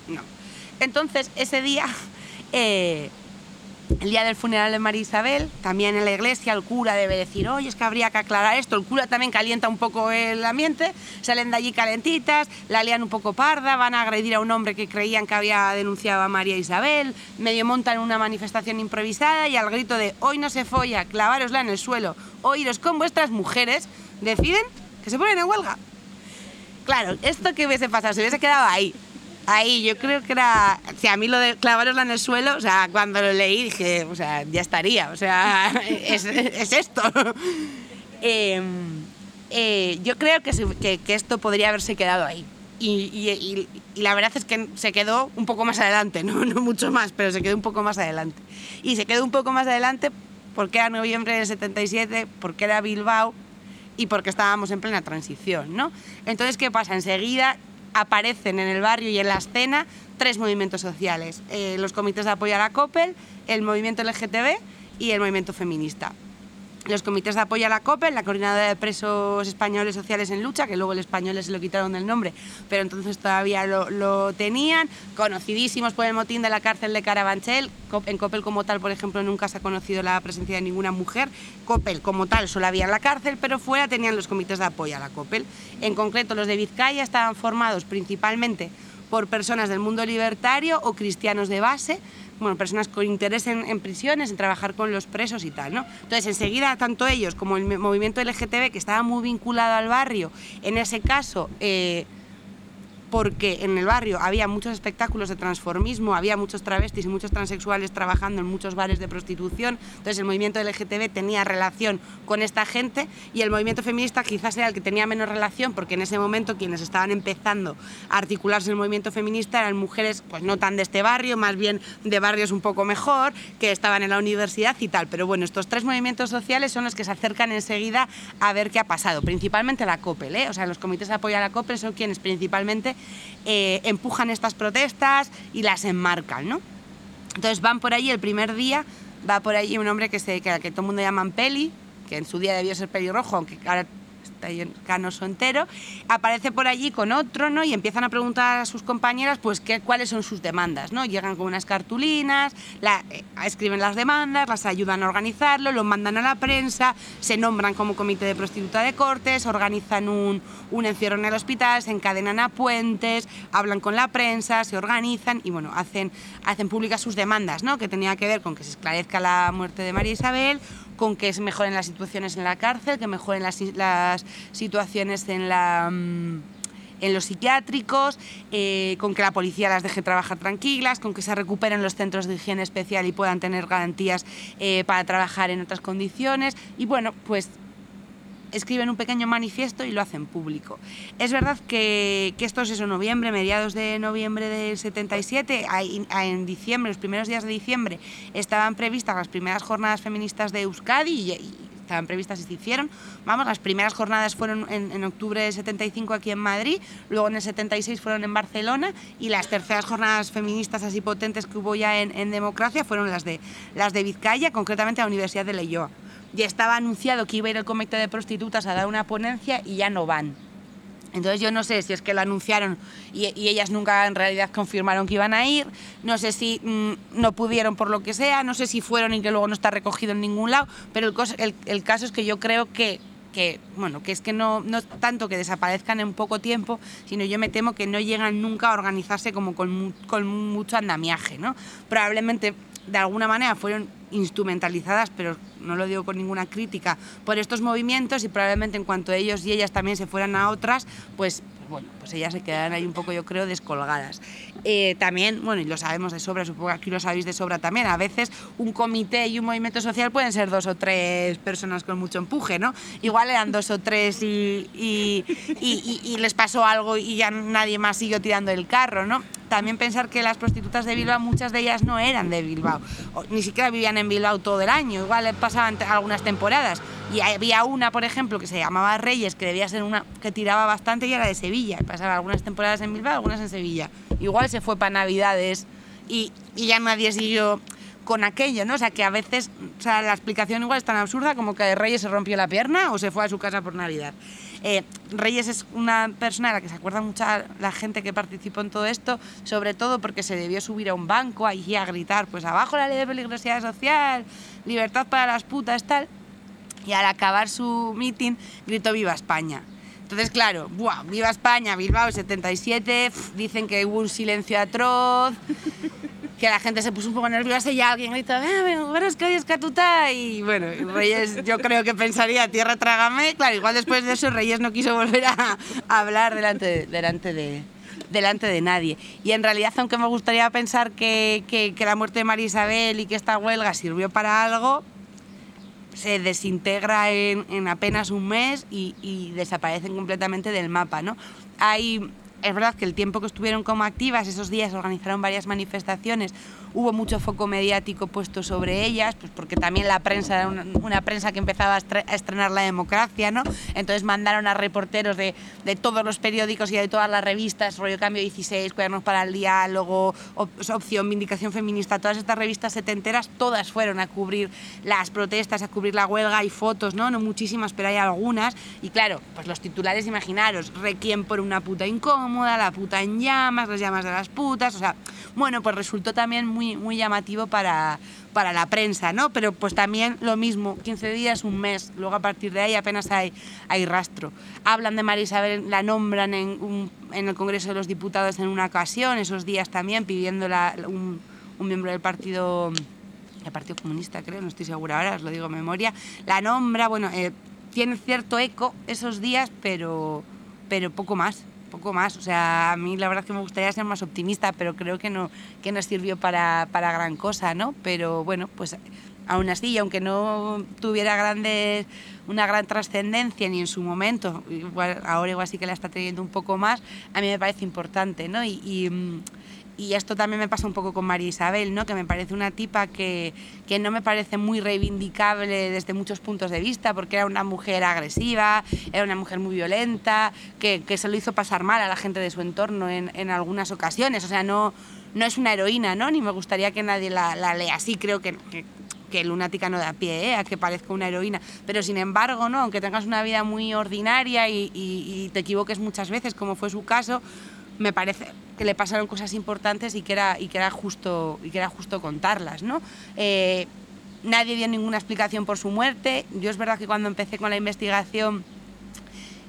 B: No. Entonces, ese día eh, el día del funeral de María Isabel, también en la iglesia el cura debe decir, oye, es que habría que aclarar esto, el cura también calienta un poco el ambiente, salen de allí calentitas, la lían un poco parda, van a agredir a un hombre que creían que había denunciado a María Isabel, medio montan una manifestación improvisada y al grito de, hoy no se folla, clavárosla en el suelo, oíros con vuestras mujeres, deciden que se ponen en huelga. Claro, esto que hubiese pasado, se hubiese quedado ahí, ahí yo creo que era, si a mí lo de clavarosla en el suelo, o sea, cuando lo leí dije, o sea, ya estaría, o sea, es, esto. Em, eh, yo creo que, que, esto podría haberse quedado ahí. Y, la verdad es que se quedó un poco más adelante, ¿no? no mucho más, pero se quedó un poco más adelante. Y se quedó un poco más adelante porque era noviembre del 77, porque era Bilbao y porque estábamos en plena transición, ¿no? Entonces, ¿qué pasa? Enseguida aparecen en el barrio y en la escena tres movimientos sociales, eh, los comités de apoyo a la COPEL, el movimiento LGTB y el movimiento feminista los comités de apoyo a la COPE, la Coordinadora de Presos Españoles Sociales en Lucha, que luego el español se lo quitaron del nombre, pero entonces todavía lo, tenían, conocidísimos por el motín de la cárcel de Carabanchel. En COPEL como tal, por ejemplo, nunca se ha conocido la presencia de ninguna mujer. COPEL como tal solo había en la cárcel, pero fuera tenían los comités de apoyo a la COPEL. En concreto, los de Vizcaya estaban formados principalmente por personas del mundo libertario o cristianos de base, bueno, personas con interés en, prisiones, en trabajar con los presos y tal, ¿no? Entonces, enseguida, tanto ellos como el movimiento LGTB, que estaba muy vinculado al barrio, en ese caso, eh, porque en el barrio había muchos espectáculos de transformismo, había muchos travestis y muchos transexuales trabajando en muchos bares de prostitución, entonces el movimiento LGTB tenía relación con esta gente y el movimiento feminista quizás era el que tenía menos relación porque en ese momento quienes estaban empezando a articularse en el movimiento feminista eran mujeres pues no tan de este barrio, más bien de barrios un poco mejor, que estaban en la universidad y tal, pero bueno, estos tres movimientos sociales son los que se acercan enseguida a ver qué ha pasado, principalmente la COPEL, ¿eh? o sea, los comités de apoyo a la COPEL son quienes principalmente eh, empujan estas protestas y las enmarcan, ¿no? Entonces van por allí el primer día, va por allí un hombre que, se, que, que todo el mundo llaman Peli, que en su día debió ser pelirrojo, aunque ahora está canoso entero, aparece por allí con otro, ¿no? Y empiezan a preguntar a sus compañeras, pues, qué, cuáles son sus demandas, ¿no? Llegan con unas cartulinas, eh, escriben las demandas, las ayudan a organizarlo, lo mandan a la prensa, se nombran como comité de prostituta de cortes, organizan un, un encierro en el hospital, se encadenan a puentes, hablan con la prensa, se organizan y, bueno, hacen, hacen públicas sus demandas, ¿no? Que tenía que ver con que se esclarezca la muerte de María Isabel, con que mejoren las situaciones en la cárcel, que mejoren las, las situaciones en la mm, en los psiquiátricos, eh, con que la policía las deje trabajar tranquilas, con que se recuperen los centros de higiene especial y puedan tener garantías eh, para trabajar en otras condiciones. Y bueno, pues escriben un pequeño manifiesto y lo hacen público. Es verdad que, que esto es eso, noviembre, mediados de noviembre del 77, en diciembre, los primeros días de diciembre, estaban previstas las primeras jornadas feministas de Euskadi y, estaban previstas y se hicieron. Vamos, las primeras jornadas fueron en, octubre del 75 aquí en Madrid, luego en el 76 fueron en Barcelona y las terceras jornadas feministas así potentes que hubo ya en, en democracia fueron las de, las de Vizcaya, concretamente a la Universidad de Leyoa ya estaba anunciado que iba a ir el comité de prostitutas a dar una ponencia y ya no van. Entonces yo no sé si es que lo anunciaron y, ellas nunca en realidad confirmaron que iban a ir, no sé si mm, no pudieron por lo que sea, no sé si fueron y que luego no está recogido en ningún lado, pero el, caso es que yo creo que, que, bueno, que es que no, no tanto que desaparezcan en poco tiempo, sino yo me temo que no llegan nunca a organizarse como con, con mucho andamiaje. ¿no? Probablemente de alguna manera fueron instrumentalizadas, pero no lo digo con ninguna crítica, por estos movimientos y probablemente en cuanto ellos y ellas también se fueran a otras, pues bueno, pues ellas se quedarán ahí un poco, yo creo, descolgadas. Eh, también, bueno, y lo sabemos de sobra, supongo que aquí lo sabéis de sobra también, a veces un comité y un movimiento social pueden ser dos o tres personas con mucho empuje, ¿no? Igual eran dos o tres y, y, y les pasó algo y ya nadie más siguió tirando el carro, ¿no? También pensar que las prostitutas de Bilbao, muchas de ellas no eran de Bilbao, ni siquiera vivían en Bilbao todo el año, igual pasaban algunas temporadas. Y había una, por ejemplo, que se llamaba Reyes, que debía ser una que tiraba bastante y era de Sevilla, pasaba algunas temporadas en Bilbao, algunas en Sevilla. Igual se fue para Navidades y, ya nadie siguió con aquello, ¿no? O sea, que a veces, o sea, la explicación igual es tan absurda como que Reyes se rompió la pierna o se fue a su casa por Navidad. Eh, Reyes es una persona a la que se acuerda mucha la gente que participó en todo esto, sobre todo porque se debió subir a un banco ahí a gritar, pues abajo la ley de peligrosidad social, libertad para las putas, tal. Y al acabar su meeting gritó Viva España. Entonces, claro, ¡buah! ¡Viva España! Bilbao 77, dicen que hubo un silencio atroz, que la gente se puso un poco nerviosa y ya alguien gritó, eh, bueno, es que hoy es Catuta. Y bueno, Reyes yo creo que pensaría, tierra trágame. Claro, igual después de eso Reyes no quiso volver a, hablar delante, de, delante, de, delante de nadie. Y en realidad, aunque me gustaría pensar que, que, la muerte de María Isabel y que esta huelga sirvió para algo, se desintegra en, en apenas un mes y, y, desaparecen completamente del mapa. ¿no? Hay es verdad que el tiempo que estuvieron como activas, esos días organizaron varias manifestaciones, hubo mucho foco mediático puesto sobre ellas, pues porque también la prensa era una, prensa que empezaba a estrenar la democracia, ¿no? Entonces mandaron a reporteros de, de, todos los periódicos y de todas las revistas, Rollo Cambio 16, Cuadernos para el Diálogo, Opción, Vindicación Feminista, todas estas revistas setenteras, todas fueron a cubrir las protestas, a cubrir la huelga, hay fotos, ¿no? No muchísimas, pero hay algunas. Y claro, pues los titulares, imaginaros, requiem por una puta incómoda, la puta en llamas, las llamas de las putas, o sea, bueno, pues resultó también muy muy, llamativo para, para la prensa, ¿no? Pero pues también lo mismo, 15 días, un mes, luego a partir de ahí apenas hay, hay rastro. Hablan de María Isabel, la nombran en, en el Congreso de los Diputados en una ocasión, esos días también, pidiendo un, un miembro del partido el Partido Comunista, creo, no estoy segura ahora, os lo digo en memoria, la nombra, bueno, eh, tiene cierto eco esos días, pero, pero poco más. Poco más. O sea, a mí la verdad es que me gustaría ser más optimista, pero creo que no, que no sirvió para, para gran cosa, ¿no? Pero bueno, pues aún así, aunque no tuviera grandes, una gran trascendencia ni en su momento, igual, ahora igual sí que la está teniendo un poco más, a mí me parece importante, ¿no? Y, mm, y, esto también me pasa un poco con María Isabel, ¿no? que me parece una tipa que, que, no me parece muy reivindicable desde muchos puntos de vista, porque era una mujer agresiva, era una mujer muy violenta, que, que se lo hizo pasar mal a la gente de su entorno en, en algunas ocasiones, o sea, no, no es una heroína, ¿no? ni me gustaría que nadie la, lea así, creo que, que que lunática no da pie ¿eh? a que parezca una heroína, pero sin embargo, ¿no? aunque tengas una vida muy ordinaria y, te equivoques muchas veces, como fue su caso, me parece que le pasaron cosas importantes y que era, y que era, justo, y que era justo contarlas. ¿no? Eh, nadie dio ninguna explicación por su muerte. Yo es verdad que cuando empecé con la investigación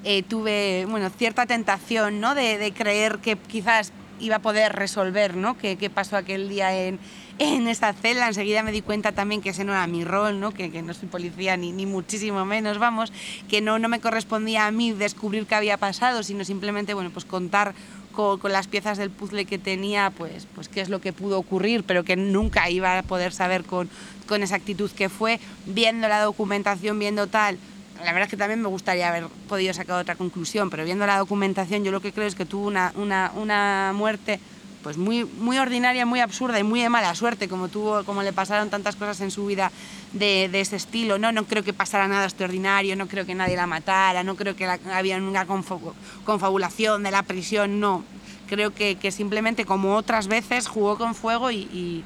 B: eh, tuve bueno, cierta tentación ¿no? de, de, creer que quizás iba a poder resolver ¿no? qué, qué pasó aquel día en, en esta celda. Enseguida me di cuenta también que ese no era mi rol, ¿no? Que, que no soy policía ni, ni, muchísimo menos, vamos, que no, no me correspondía a mí descubrir qué había pasado, sino simplemente bueno, pues contar con, las piezas del puzzle que tenía, pues, pues qué es lo que pudo ocurrir, pero que nunca iba a poder saber con, con exactitud qué fue, viendo la documentación, viendo tal. La verdad es que también me gustaría haber podido sacar otra conclusión, pero viendo la documentación yo lo que creo es que tuvo una, una, una muerte pues muy, muy ordinaria, muy absurda y muy de mala suerte, como, tuvo, como le pasaron tantas cosas en su vida de, de ese estilo. ¿no? no creo que pasara nada extraordinario, no creo que nadie la matara, no creo que la, había una confabulación de la prisión, no. Creo que, que, simplemente, como otras veces, jugó con fuego y, y,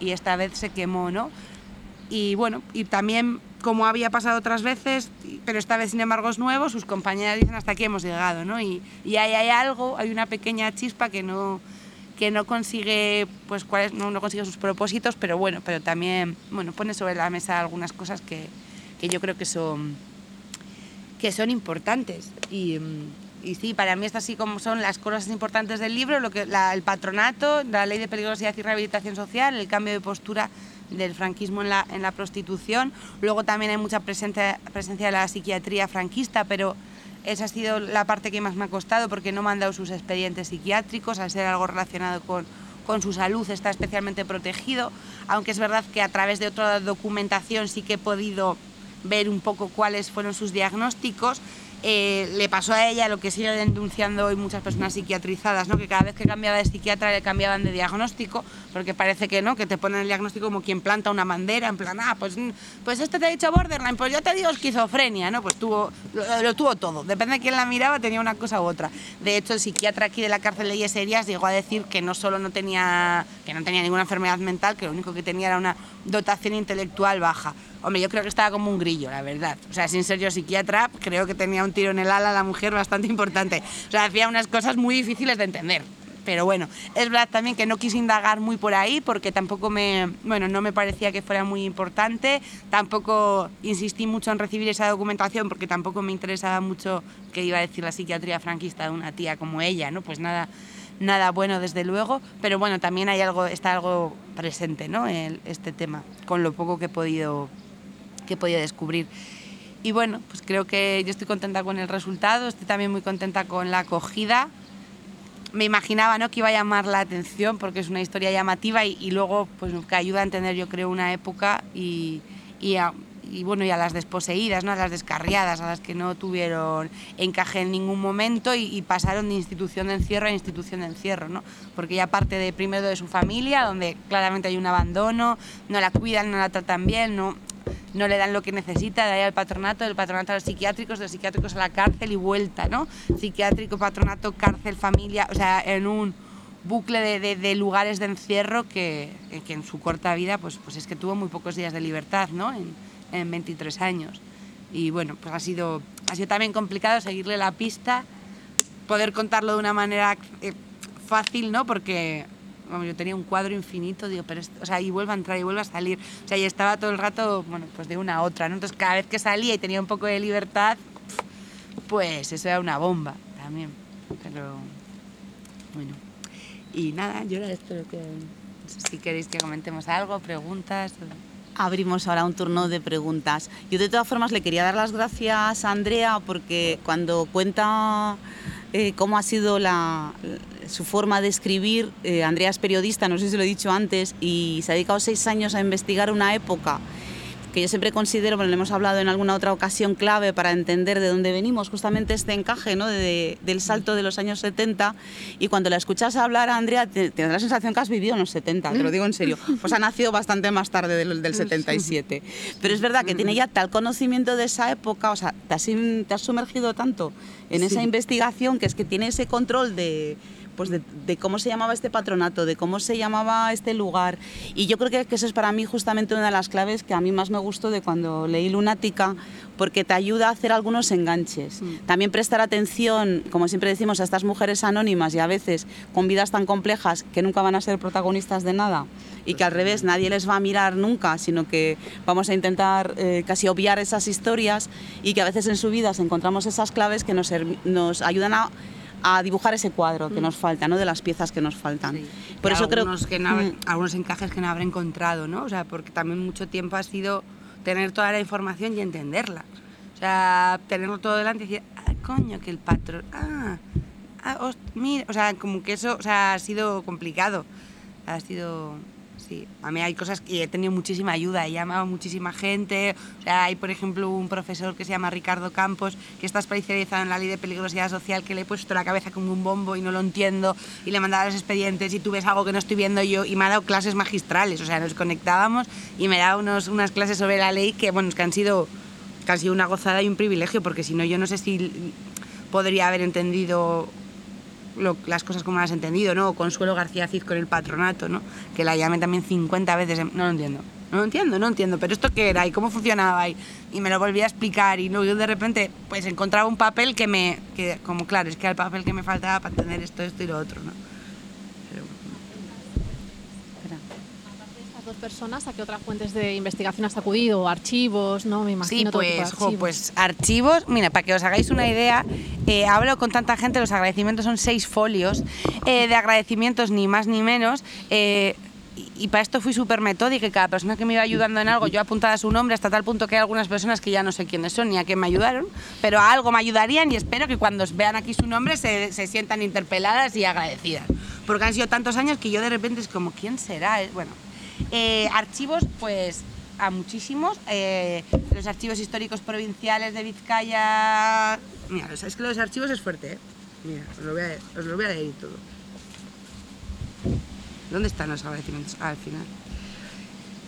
B: y esta vez se quemó, ¿no? Y bueno, y también como había pasado otras veces, pero esta vez sin embargo es nuevo, sus compañeras dicen hasta aquí hemos llegado, ¿no? Y, y ahí hay algo, hay una pequeña chispa que no, que no consigue, pues, cuáles, no, no, consigue sus propósitos, pero bueno, pero también bueno, pone sobre la mesa algunas cosas que, que yo creo que son, que son importantes. Y, y, sí, para mí es así como son las cosas importantes del libro, lo que, la, el patronato, la ley de peligrosidad y rehabilitación social, el cambio de postura del franquismo en la, en la prostitución. Luego también hay mucha presencia, presencia de la psiquiatría franquista, pero esa ha sido la parte que más me ha costado porque no me han dado sus expedientes psiquiátricos, al ser algo relacionado con, con su salud está especialmente protegido, aunque es verdad que a través de otra documentación sí que he podido ver un poco cuáles fueron sus diagnósticos eh, le pasó a ella lo que sigue denunciando hoy muchas personas psiquiatrizadas, ¿no? que cada vez que cambiaba de psiquiatra le cambiaban de diagnóstico, porque parece que no, que te ponen el diagnóstico como quien planta una bandera, en plan, ah, pues, pues este te ha dicho borderline, pues yo te digo esquizofrenia, ¿no? Pues tuvo, lo, tuvo todo, depende de quién la miraba, tenía una cosa u otra. De hecho, el psiquiatra aquí de la cárcel de Yeserias llegó a decir que no solo no tenía, que no tenía ninguna enfermedad mental, que lo único que tenía era una dotación intelectual baja. Hombre, yo creo que estaba como un grillo, la verdad. O sea, sin ser yo psiquiatra, creo que tenía un tiro en el ala la mujer bastante importante. O sea, hacía unas cosas muy difíciles de entender. Pero bueno, es verdad también que no quise indagar muy por ahí porque tampoco me, bueno, no me parecía que fuera muy importante. Tampoco insistí mucho en recibir esa documentación porque tampoco me interesaba mucho qué iba a decir la psiquiatría franquista de una tía como ella, ¿no? Pues nada, nada bueno desde luego, pero bueno, también hay algo, está algo presente, ¿no? El, este tema, con lo poco que he podido que podido descubrir. Y bueno, pues creo que yo estoy contenta con el resultado, estoy también muy contenta con la acogida. Me imaginaba ¿no? que iba a llamar la atención porque es una historia llamativa y, y luego pues, que ayuda a entender yo creo una época y, y, a, y, bueno, y a las desposeídas, ¿no? a las descarriadas, a las que no tuvieron encaje en ningún momento y, y, pasaron de institución de encierro a institución de encierro, ¿no? porque ya parte de primero de su familia, donde claramente hay un abandono, no la cuidan, no la tratan bien, no, no le dan lo que necesita, de ahí al patronato, del patronato a los psiquiátricos, de los psiquiátricos a la cárcel y vuelta, ¿no? Psiquiátrico, patronato, cárcel, familia, o sea, en un bucle de, de, lugares de encierro que, que, en su corta vida, pues, pues es que tuvo muy pocos días de libertad, ¿no? En, en 23 años. Y bueno, pues ha sido, ha sido también complicado seguirle la pista, poder contarlo de una manera eh, fácil, ¿no? Porque yo tenía un cuadro infinito, digo, pero, o sea, y vuelve a entrar y vuelve a salir. O sea, y estaba todo el rato, bueno, pues de una a otra, ¿no? Entonces, cada vez que salía y tenía un poco de libertad, pues eso era una bomba también. Pero, bueno. Y nada, yo ahora espero que, no sé si queréis que comentemos algo, preguntas.
A: Abrimos ahora un turno de preguntas. Yo de todas formas le quería dar las gracias a Andrea porque cuando cuenta eh, cómo ha sido la, su forma de escribir. Eh, Andrea es periodista, no sé si lo he dicho antes, y se ha dedicado seis años a investigar una época que yo siempre considero, bueno, lo hemos hablado en alguna otra ocasión, clave para entender de dónde venimos, justamente este encaje ¿no? de, del salto de los años 70. Y cuando la escuchas hablar a Andrea, te, da la sensación que has vivido en los 70, te lo digo en serio. Pues ha nacido bastante más tarde del, del 77. Pero es verdad que tiene ya tal conocimiento de esa época, o sea, te has, te has sumergido tanto en esa investigación que es que tiene ese control de pues de, cómo se llamaba este patronato, de cómo se llamaba este lugar. Y yo creo que, eso es para mí justamente una de las claves que a mí más me gustó de cuando leí Lunática, porque te ayuda a hacer algunos enganches. Mm. También prestar atención, como siempre decimos, a estas mujeres anónimas y a veces con vidas tan complejas que nunca van a ser protagonistas de nada y que al revés nadie les va a mirar nunca, sino que vamos a intentar eh, casi obviar esas historias y que a veces en su vida encontramos esas claves que nos, nos ayudan a a dibujar ese cuadro que mm. nos falta, ¿no? De las piezas que nos faltan.
B: Por eso creo que no, mm. algunos encajes que no habrá encontrado, ¿no? O sea, porque también mucho tiempo ha sido tener toda la información y entenderla. O sea, tenerlo todo delante y decir, ah, coño, que el patrón, ah, ah mira, o sea, como que eso, o sea, ha sido complicado. Ha sido sí. A mí hay cosas que he tenido muchísima ayuda, he llamado a muchísima gente. O sea, hay, por ejemplo, un profesor que se llama Ricardo Campos, que está especializado en la ley de peligrosidad social, que le he puesto la cabeza como un bombo y no lo entiendo, y le mandaba los expedientes y tú ves algo que no estoy viendo yo, y me ha dado clases magistrales. O sea, nos conectábamos y me da unos, unas clases sobre la ley que, bueno, que han sido casi una gozada y un privilegio, porque si no, yo no sé si podría haber entendido las cosas como las has entendido, ¿no? Consuelo García Cid con el patronato, ¿no? Que la llamé también 50 veces, no lo entiendo. No lo entiendo, no entiendo, pero esto qué era y cómo funcionaba y, y me lo volví a explicar y luego de repente pues encontraba un papel que me, que como claro, es que era el papel que me faltaba para entender esto, esto y lo otro, ¿no?
C: Dos personas, ¿a qué otras fuentes de investigación has acudido? ¿Archivos? ¿No? Me imagino.
B: Sí, pues, archivos. pues archivos. Mira, para que os hagáis una idea, eh, hablo con tanta gente, los agradecimientos son seis folios eh, de agradecimientos, ni más ni menos. Eh, y para esto fui súper metódica y cada persona que me iba ayudando en algo, yo apuntaba su nombre hasta tal punto que hay algunas personas que ya no sé quiénes son ni a qué me ayudaron, pero a algo me ayudarían y espero que cuando vean aquí su nombre se, se sientan interpeladas y agradecidas. Porque han sido tantos años que yo de repente es como, ¿quién será? Bueno, eh, archivos, pues a muchísimos. Eh, los archivos históricos provinciales de Vizcaya. Mira, es que los archivos es fuerte, ¿eh? Mira, os lo voy a, leer todo. ¿Dónde están los agradecimientos? Ah, al final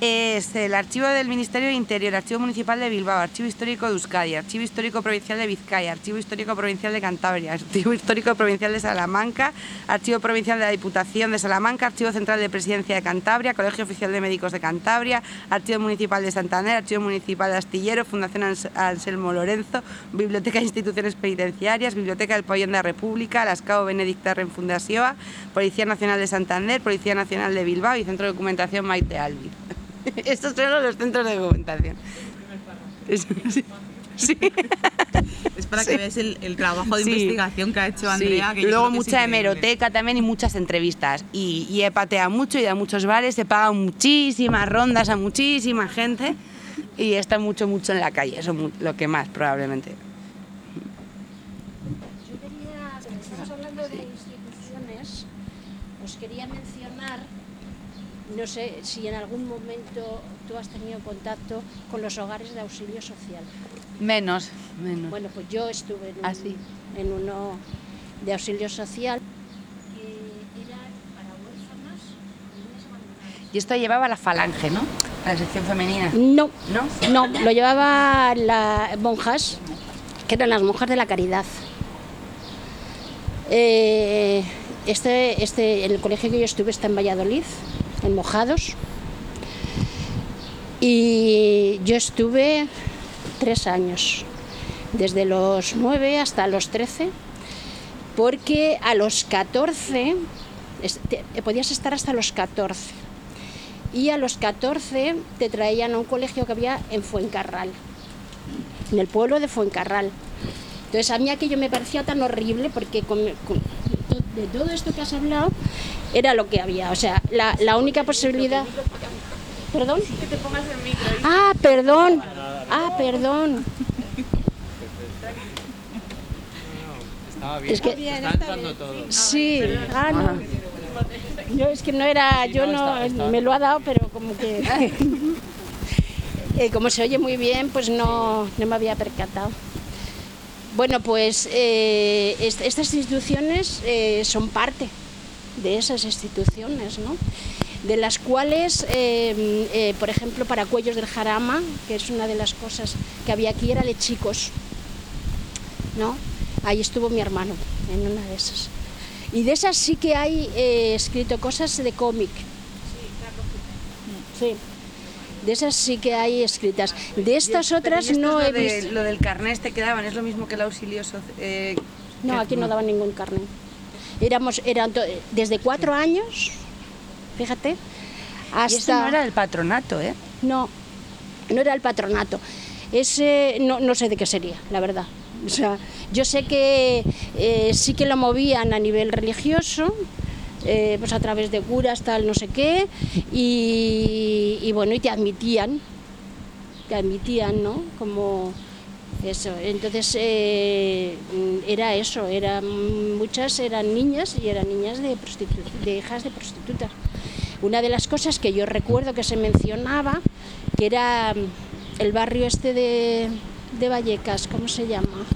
B: es el archivo del Ministerio de Interior, Archivo Municipal de Bilbao, Archivo Histórico de Euskadi, Archivo Histórico Provincial de Vizcaya, Archivo Histórico Provincial de Cantabria, Archivo Histórico Provincial de Salamanca, Archivo Provincial de la Diputación de Salamanca, Archivo Central de Presidencia de Cantabria, Colegio Oficial de Médicos de Cantabria, Archivo Municipal de Santander, Archivo Municipal de Astillero, Fundación Anselmo Lorenzo, Biblioteca de Instituciones Penitenciarias, Biblioteca del Pabellón de la República, Las Cabo Benedicta Renfundación, Policía Nacional de Santander, Policía Nacional de Bilbao y Centro de Documentación Maite Albi. Estos son los centros de documentación.
A: Sí. Es para que veas el, trabajo de investigación que ha hecho Andrea.
B: Que Luego mucha hemeroteca también y muchas entrevistas. Y, he pateado mucho y a muchos bares, he pagado muchísimas rondas a muchísima gente y estado mucho, mucho en la calle. Eso es lo que más probablemente.
D: Yo quería, estamos hablando de instituciones, os quería mencionar no sé si en algún momento tú has tenido contacto con los hogares de auxilio social.
B: Menos, menos.
D: Bueno, pues yo estuve en,
B: ¿Ah,
D: en uno de auxilio social era para huérfanas.
B: Y esto llevaba la falange, ¿no? La sección femenina.
D: No, no, no lo llevaba las monjas, que eran las monjas de la caridad. Eh, este, este, el colegio que yo estuve está en Valladolid Mojados. Y yo estuve tres años, desde los nueve hasta los trece, porque a los catorce, podías estar hasta los catorce, y a los catorce te traían a un colegio que había en Fuencarral, en el pueblo de Fuencarral. Entonces a mí aquello me parecía tan horrible porque de todo esto que has hablado, era lo que había. O sea, la, la única posibilidad... ¿Perdón?
C: Que te pongas el micro.
D: Ah, perdón. Ah, perdón.
E: Estaba bien.
D: Es que-
E: está entrando todo.
D: Sí, ah, no. Yo es que no era, yo
E: no,
D: me lo ha dado, pero como que, eh, como se oye muy bien, pues no, no me había percatado. Bueno, pues eh, est- estas instituciones eh, son parte de esas instituciones, ¿no? De las cuales, eh, eh, por ejemplo, para Cuellos del Jarama, que es una de las cosas que había aquí, era de chicos, ¿no? Ahí estuvo mi hermano, en una de esas. Y de esas sí que hay escrito cosas de cómic. Sí. De esas sí que hay escritas. De estas otras no he
B: lo, de-
D: visto.
B: lo del carnet este que daban, es lo mismo que el auxilio soci- eh,
D: No, aquí no daban ningún carnet. Éramos, eran desde cuatro años, fíjate, hasta...
B: Y eso no era el patronato, ¿eh?
D: No, no era el patronato. Ese no, no sé de qué sería, la verdad. O sea, yo sé que eh, sí que lo movían a nivel religioso, eh, pues a través de curas, tal, no sé qué, y, bueno, y te admitían, te admitían, ¿no? Como eso. Entonces eh, era eso, eran muchas eran niñas y eran niñas de, de hijas de prostitutas. Una de las cosas que yo recuerdo que se mencionaba, que era el barrio este de, de Vallecas, ¿cómo se llama?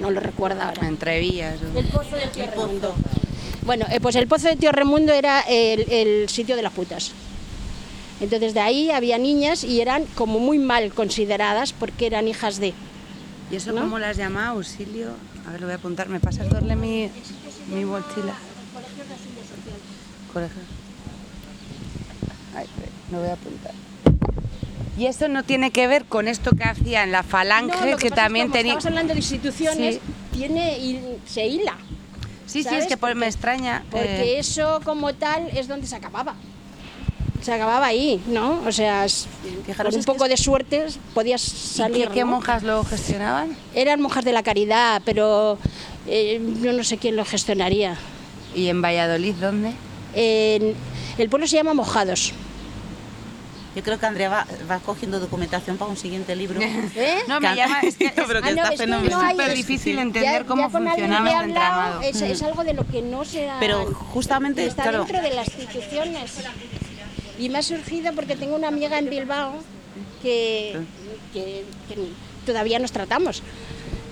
D: No lo recuerdo ahora.
B: Entre vías.
D: El pozo de Tío Remundo. Bueno, eh, pues el pozo de Tío Remundo era el, el sitio de las putas. Entonces de ahí había niñas y eran como muy mal consideradas porque eran hijas de.
B: ¿Y eso
D: ¿no?
B: cómo las llama? Auxilio. A ver, lo voy a apuntar. ¿Me pasas darle mi, mi mochila? Colegio. Ay, espera, lo voy a apuntar. Y eso no tiene que ver con esto que hacían la falange,
D: No, lo
B: que,
D: es
B: también tenía.
D: Estamos hablando de instituciones,
B: Sí.
D: tiene y se hila.
B: Sí, sí,
D: ¿sabes?
B: es que por- me
D: Porque-
B: extraña.
D: Porque
B: eh,
D: eso como tal es donde se acababa. Se acababa ahí, ¿no? O sea,
B: Fijaros,
D: con un
B: que
D: poco
B: es-
D: de suerte podías
B: ¿y
D: salir.
B: qué, qué
D: ¿no?
B: monjas lo gestionaban?
D: Eran monjas de la caridad, pero eh, yo no sé quién lo gestionaría.
B: ¿Y en Valladolid dónde?
D: En- el pueblo se llama Mojados.
A: Yo creo que Andrea va, va cogiendo documentación para un siguiente libro.
D: ¿Eh?
B: No, me llama. Es que,
A: pero que
D: Ah, no,
A: está
D: es que
A: fenomenal.
D: no
B: súper
D: es-
B: difícil entender
D: ya
B: cómo funcionaba el entramado.
D: Es, es algo de lo que no se ha...
A: Pero justamente,
D: está
A: claro.
D: dentro de las instituciones. Y me ha surgido porque tengo una amiga en Bilbao que, que- que todavía nos tratamos.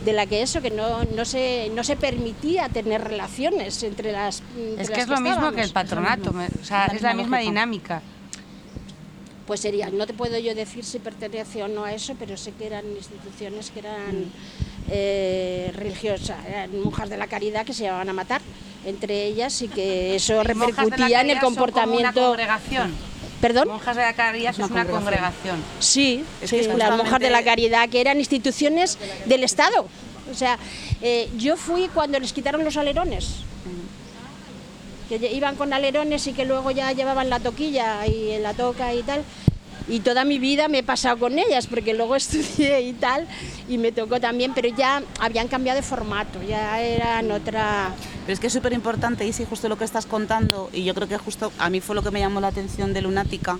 D: De la que eso, que no, no, se, no se permitía tener relaciones entre las. entre
B: Es
D: las
B: que es lo mismo que el patronato, me- o sea,
A: Es la
B: es la
A: misma
B: dinámica.
D: Pues sería, no te puedo yo decir si pertenece o no a eso, pero sé que eran instituciones que eran eh, religiosas, eran monjas de la caridad que se llevaban a matar entre ellas y que eso
B: Monjas de la
D: repercutía en el
B: Caridad son como Una
D: comportamiento.
B: congregación.
D: ¿Perdón?
B: Monjas de la Caridad es una congregación.
D: Sí,
A: Es
D: sí,
A: que
D: las
A: justamente-
D: monjas de la caridad, que eran instituciones del Estado. O sea, eh, yo fui cuando les quitaron los alerones. Que iban con alerones y que luego ya llevaban la toquilla y la toca y tal. Y toda mi vida me he pasado con ellas, porque luego estudié y tal, y me tocó también, pero ya habían cambiado de formato, ya eran otra...
A: Pero es que es súper importante, sí, justo lo que estás contando, y yo creo que justo a mí fue lo que me llamó la atención de Lunática,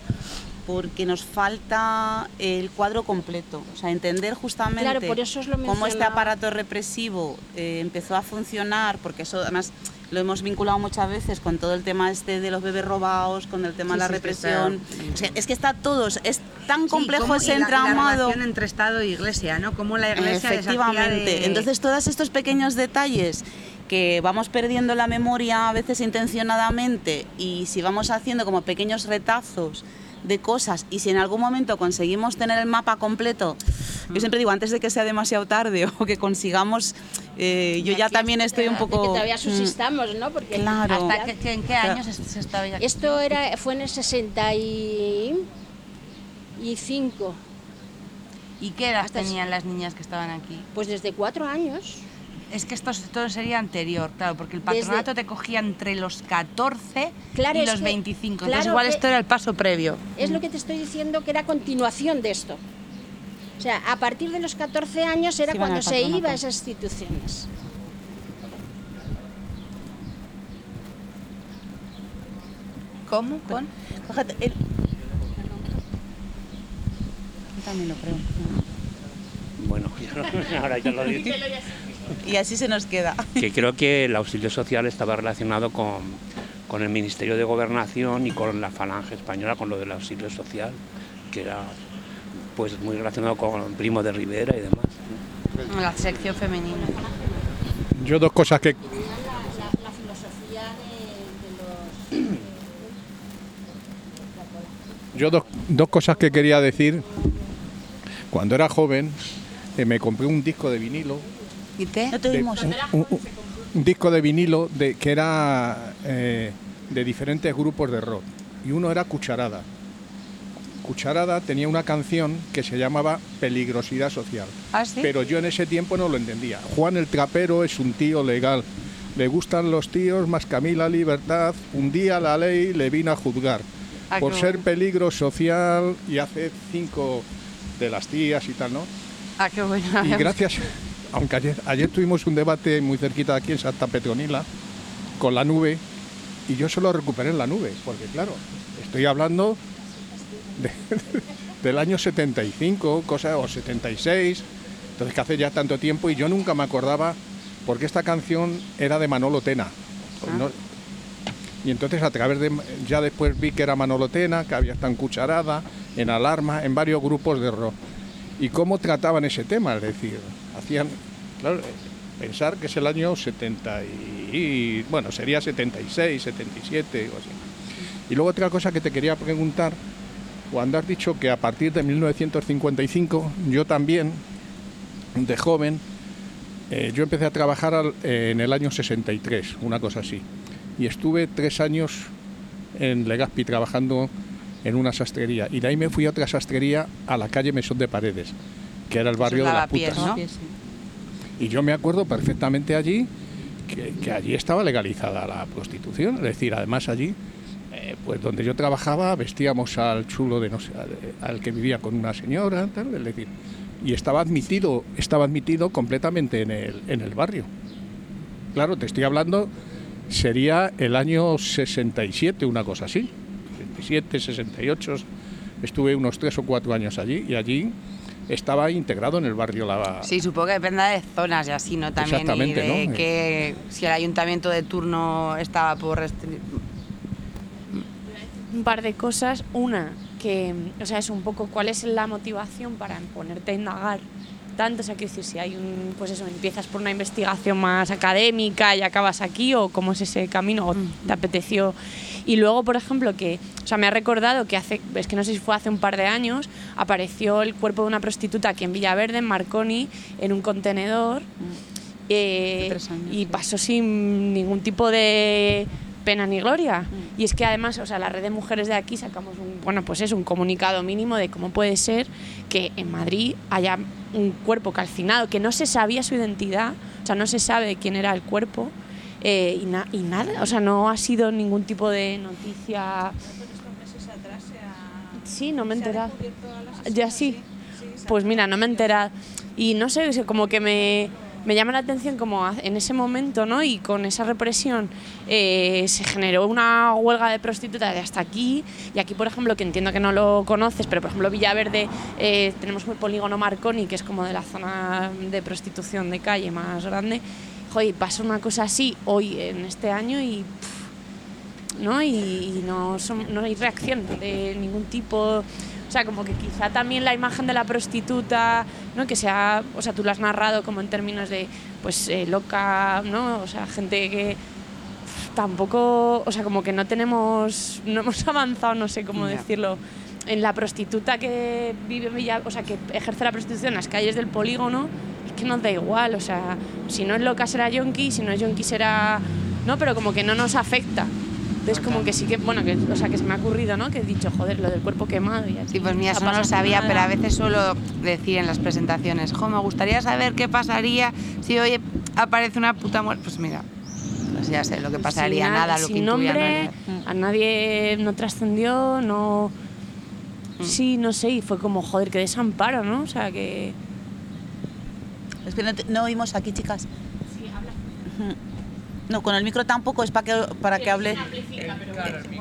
A: porque nos falta el cuadro completo, o sea, entender justamente
D: Claro, por eso os lo
A: cómo este aparato represivo eh, empezó a funcionar, porque eso además lo hemos vinculado muchas veces con todo el tema este de los bebés robados, con el tema de la
B: sí, es que
A: represión.
B: está-
A: O sea, es que está todo, es tan complejo
B: Sí,
A: ese
B: y la- la
A: entramado.
B: entre Estado e Iglesia, ¿no? Cómo la Iglesia
A: Efectivamente.
B: de-
A: Entonces, todos estos pequeños detalles que vamos perdiendo la memoria a veces intencionadamente y si vamos haciendo como pequeños retazos de cosas y si en algún momento conseguimos tener el mapa completo, yo siempre digo, antes de que sea demasiado tarde o que consigamos, eh, yo ya también estoy un poco...
D: que todavía
A: mm,
D: subsistamos, ¿no? Porque
A: Claro.
B: ¿Hasta qué, qué- en qué años se, se estaba ya?
D: Esto era, fue en el 65,
B: ¿Y qué edad
D: hasta-
B: tenían las niñas que estaban aquí?
D: pues desde cuatro años.
B: Es que esto, esto sería anterior, claro, porque el
D: Desde-
B: patronato te cogía entre los 14
D: Claro,
B: y los
D: que-
B: 25.
D: claro
B: Entonces igual
D: que-
B: esto era el paso previo.
D: Es lo que te estoy diciendo que era continuación de esto. O sea, a partir de los 14 años era
A: Sí,
D: cuando se iba a esas instituciones.
B: ¿Cómo? ¿Con?
A: Fíjate, el- Yo también lo creo.
E: bueno, ahora ya lo digo.
A: Y así se nos queda.
E: Que creo que el auxilio social estaba relacionado con, con el Ministerio de Gobernación y con la Falange Española, con lo del auxilio social, que era pues muy relacionado con Primo de Rivera y demás.
B: La sección femenina.
F: Yo dos cosas que...
D: La, filosofía de, los...
F: Yo dos, dos, cosas que quería decir. Cuando era joven eh, me compré un disco de vinilo.
B: ¿Y te?
A: No te oímos.
F: Un, un, un, disco de vinilo de, que era eh, de diferentes grupos de rock. Y uno era Cucharada. Cucharada tenía una canción que se llamaba Peligrosidad Social.
B: ¿Ah, sí?
F: Pero yo en ese tiempo no lo entendía. Juan el Trapero es un tío legal. Le gustan los tíos más que a mí la libertad. Un día la ley le vino a juzgar.
B: Ah,
F: por ser peligro social y hace cinco de las tías y tal, ¿no?
B: Ah, qué bueno.
F: Y gracias, aunque ayer, ayer tuvimos un debate muy cerquita de aquí en Santa Petronila con la nube y yo solo recuperé en la nube, porque claro, estoy hablando de- del año 75, cosa, o 76, entonces que hace ya tanto tiempo y yo nunca me acordaba porque esta canción era de Manolo Tena. No- y entonces a través de, ya después vi que era Manolo Tena, que había estado en Cucharada, en Alarma, en varios grupos de rock. Y cómo trataban ese tema, es decir, hacían, claro, pensar que es el año 70 y, y, bueno, sería 76, 77 o así. Y luego otra cosa que te quería preguntar, cuando has dicho que a partir de 1955, yo también, de joven, eh, yo empecé a trabajar al- eh, en el año 63, una cosa así. Y estuve tres años en Legazpi trabajando en una sastrería. Y de ahí me fui a otra sastrería a la calle Mesón de Paredes, que era el barrio de las putas.
B: ¿no?
F: Y yo me acuerdo perfectamente allí que, allí estaba legalizada la prostitución. Es decir, además allí, eh, pues donde yo trabajaba, vestíamos al chulo de no sé, al, al que vivía con una señora, tal, es decir, y estaba admitido, estaba admitido completamente en el, en el barrio. Claro, te estoy hablando, sería el año 67, una cosa así. 67, 68, estuve unos tres o cuatro años allí y allí estaba integrado en el barrio La,
B: Sí, supongo que dependa de zonas y así, ¿no? También y
F: Exactamente,
B: de
F: ¿no?
B: que si el ayuntamiento de turno estaba por restri-
G: un par de cosas. Una, que, o sea, es un poco cuál es la motivación para ponerte a indagar tanto. O sea, quiero decir, si hay un, pues eso, empiezas por una investigación más académica y acabas aquí, o cómo es ese camino, o te apeteció. Y luego, por ejemplo, que, o sea, me ha recordado que hace, es que no sé si fue hace un par de años, apareció el cuerpo de una prostituta aquí en Villaverde, en Marconi, en un contenedor. eh,
A: Hace tres años,
G: y pasó sin ningún tipo de pena ni gloria. Y es que además, o sea, la red de mujeres de aquí sacamos un, bueno, pues es un comunicado mínimo de cómo puede ser que en Madrid haya un cuerpo calcinado, que no se sabía su identidad, o sea, no se sabe quién era el cuerpo. eh, y, na- y nada, o sea, no ha sido ningún tipo de noticia. Sí, no me he enterado. Ya sí. Pues mira, no me he enterado. Y no sé, como que me, me llama la atención como en ese momento, ¿no? Y con esa represión eh, se generó una huelga de prostitutas de hasta aquí. Y aquí, por ejemplo, que entiendo que no lo conoces, pero por ejemplo Villaverde eh, tenemos el polígono Marconi, que es como de la zona de prostitución de calle más grande. Joder, pasa una cosa así hoy, en este año, y... ¿no? Y, no hay reacción de ningún tipo. O sea, como que quizá también la imagen de la prostituta, ¿no? Que sea, o sea, tú lo has narrado como en términos de, pues, eh, loca, ¿no? O sea, gente que tampoco, o sea, como que no tenemos, no hemos avanzado, no sé cómo decirlo, en la prostituta que vive en Villa, o sea, que ejerce la prostitución en las calles del polígono, es que nos da igual, o sea, si no es loca será yonki, si no es yonki será, no, pero como que no nos afecta. Entonces como que sí que, bueno, que, o sea, que se me ha ocurrido, ¿no? Que he dicho, joder, lo del cuerpo quemado y así.
B: Sí, pues mira, eso no lo sabía,
G: nada.
B: pero a veces suelo decir en las presentaciones, jo, me gustaría saber qué pasaría si hoy aparece una puta muerte. Pues mira, pues ya sé lo que pasaría,
G: Sin
B: nada,
G: na-
B: lo
G: sin
B: que intuía,
G: nombre,
B: no
G: a nadie no trascendió, no...
B: Mm.
G: Sí, no sé, y fue como, joder, qué desamparo, ¿no? O sea, que...
A: Es que no, te- no oímos aquí, chicas. Ujú. No, con el micro tampoco, es para que, para que hable.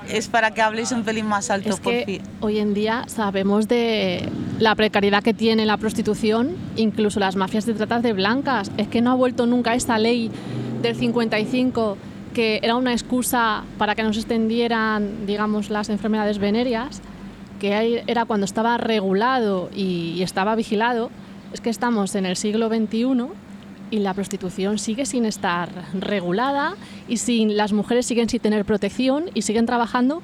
A: Es para que habléis un pelín más alto,
C: Es
A: por
C: que
A: fin.
C: hoy en día sabemos de, la precariedad que tiene la prostitución, incluso las mafias de tratas de blancas. Es que no ha vuelto nunca esta ley del 55 que era una excusa para que no se extendieran, digamos, las enfermedades venéreas, que era cuando estaba regulado y estaba vigilado. Es que estamos en el siglo XXI y la prostitución sigue sin estar regulada y sin, las mujeres siguen sin tener protección y siguen trabajando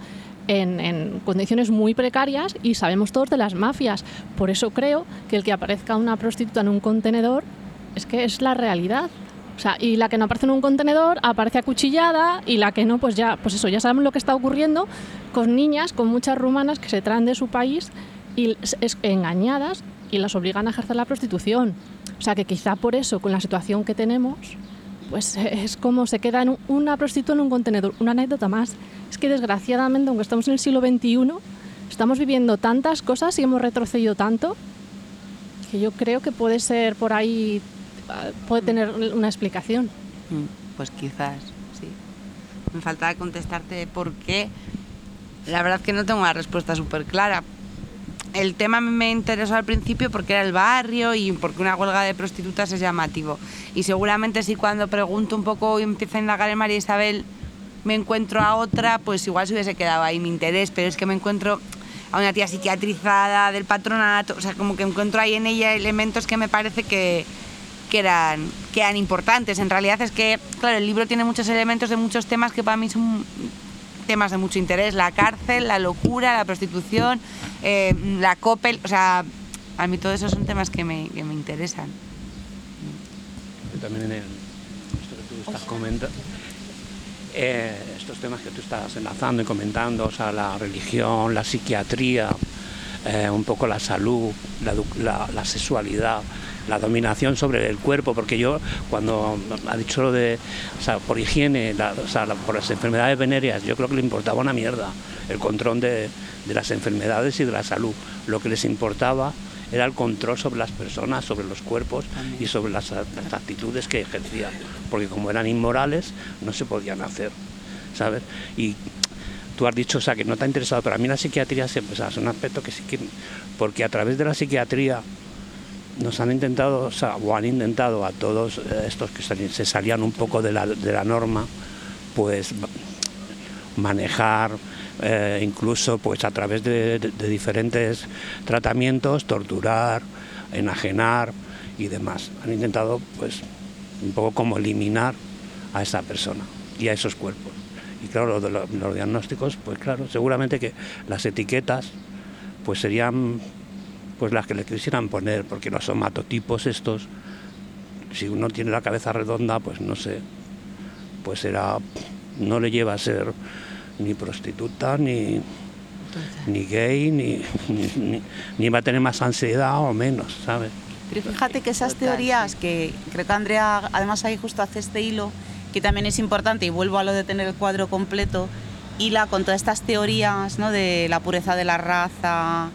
C: en, condiciones muy precarias y sabemos todos de las mafias. Por eso creo que el que aparezca una prostituta en un contenedor es que es la realidad. O sea, y la que no aparece en un contenedor aparece acuchillada y la que no, pues ya, pues eso, ya sabemos lo que está ocurriendo con niñas, con muchas rumanas que se traen de su país y es engañadas y las obligan a ejercer la prostitución. O sea que quizá por eso, con la situación que tenemos, pues es como se queda en una prostituta en un contenedor. Una anécdota más. Es que desgraciadamente, aunque estamos en el siglo XXI, estamos viviendo tantas cosas y hemos retrocedido tanto que yo creo que puede ser por ahí, ah, puede tener una explicación.
B: Mm, pues quizás, sí. Me faltaba contestarte por qué. La verdad que no tengo una respuesta súper clara, el tema me interesó al principio porque era el barrio y porque una huelga de prostitutas es llamativo. Y seguramente si cuando pregunto un poco y empiezo a indagar en María Isabel me encuentro a otra, pues igual se hubiese quedado ahí mi interés, pero es que me encuentro a una tía psiquiatrizada del patronato, o sea, como que encuentro ahí en ella elementos que me parece que, que, eran, que eran importantes. En realidad es que, claro, el libro tiene muchos elementos de muchos temas que para mí son temas de mucho interés, la cárcel, la locura, la prostitución, eh, la COPEL, o sea, a mí todos esos son temas que me, que me interesan.
E: También en esto que tú estás comentando, eh, estos temas que tú estás enlazando y comentando, o sea, la religión, la psiquiatría, eh, un poco la salud, la, la sexualidad, la dominación sobre el cuerpo, porque yo cuando ha dicho lo de, o sea, por higiene, o sea, por las enfermedades venéreas, yo creo que le importaba una mierda el control de, las enfermedades y de la salud. Lo que les importaba era el control sobre las personas, sobre los cuerpos y sobre las, actitudes que ejercían, porque como eran inmorales no se podían hacer, ¿sabes? Y tú has dicho, o sea, que no te ha interesado, pero a mí la psiquiatría siempre, es un aspecto que sí que, porque a través de la psiquiatría nos han intentado, o, han intentado a todos eh, estos que se salían un poco de la, de la norma, pues manejar, eh, incluso pues a través de, diferentes tratamientos, torturar, enajenar y demás. Han intentado pues un poco como eliminar a esa persona y a esos cuerpos. Y claro, los, los diagnósticos, pues claro, seguramente que las etiquetas pues serían pues las que le quisieran poner, porque los somatotipos estos, si uno tiene la cabeza redonda, pues no sé, pues era, no le lleva a ser ni prostituta, ni, ni gay, ni, ni, va a tener más ansiedad o menos, ¿sabes?
A: Pero fíjate que esas teorías, que creo que Andrea además ahí justo hace este hilo, que también es importante, y vuelvo a lo de tener el cuadro completo, hila con todas estas teorías ¿no? de la pureza de la raza,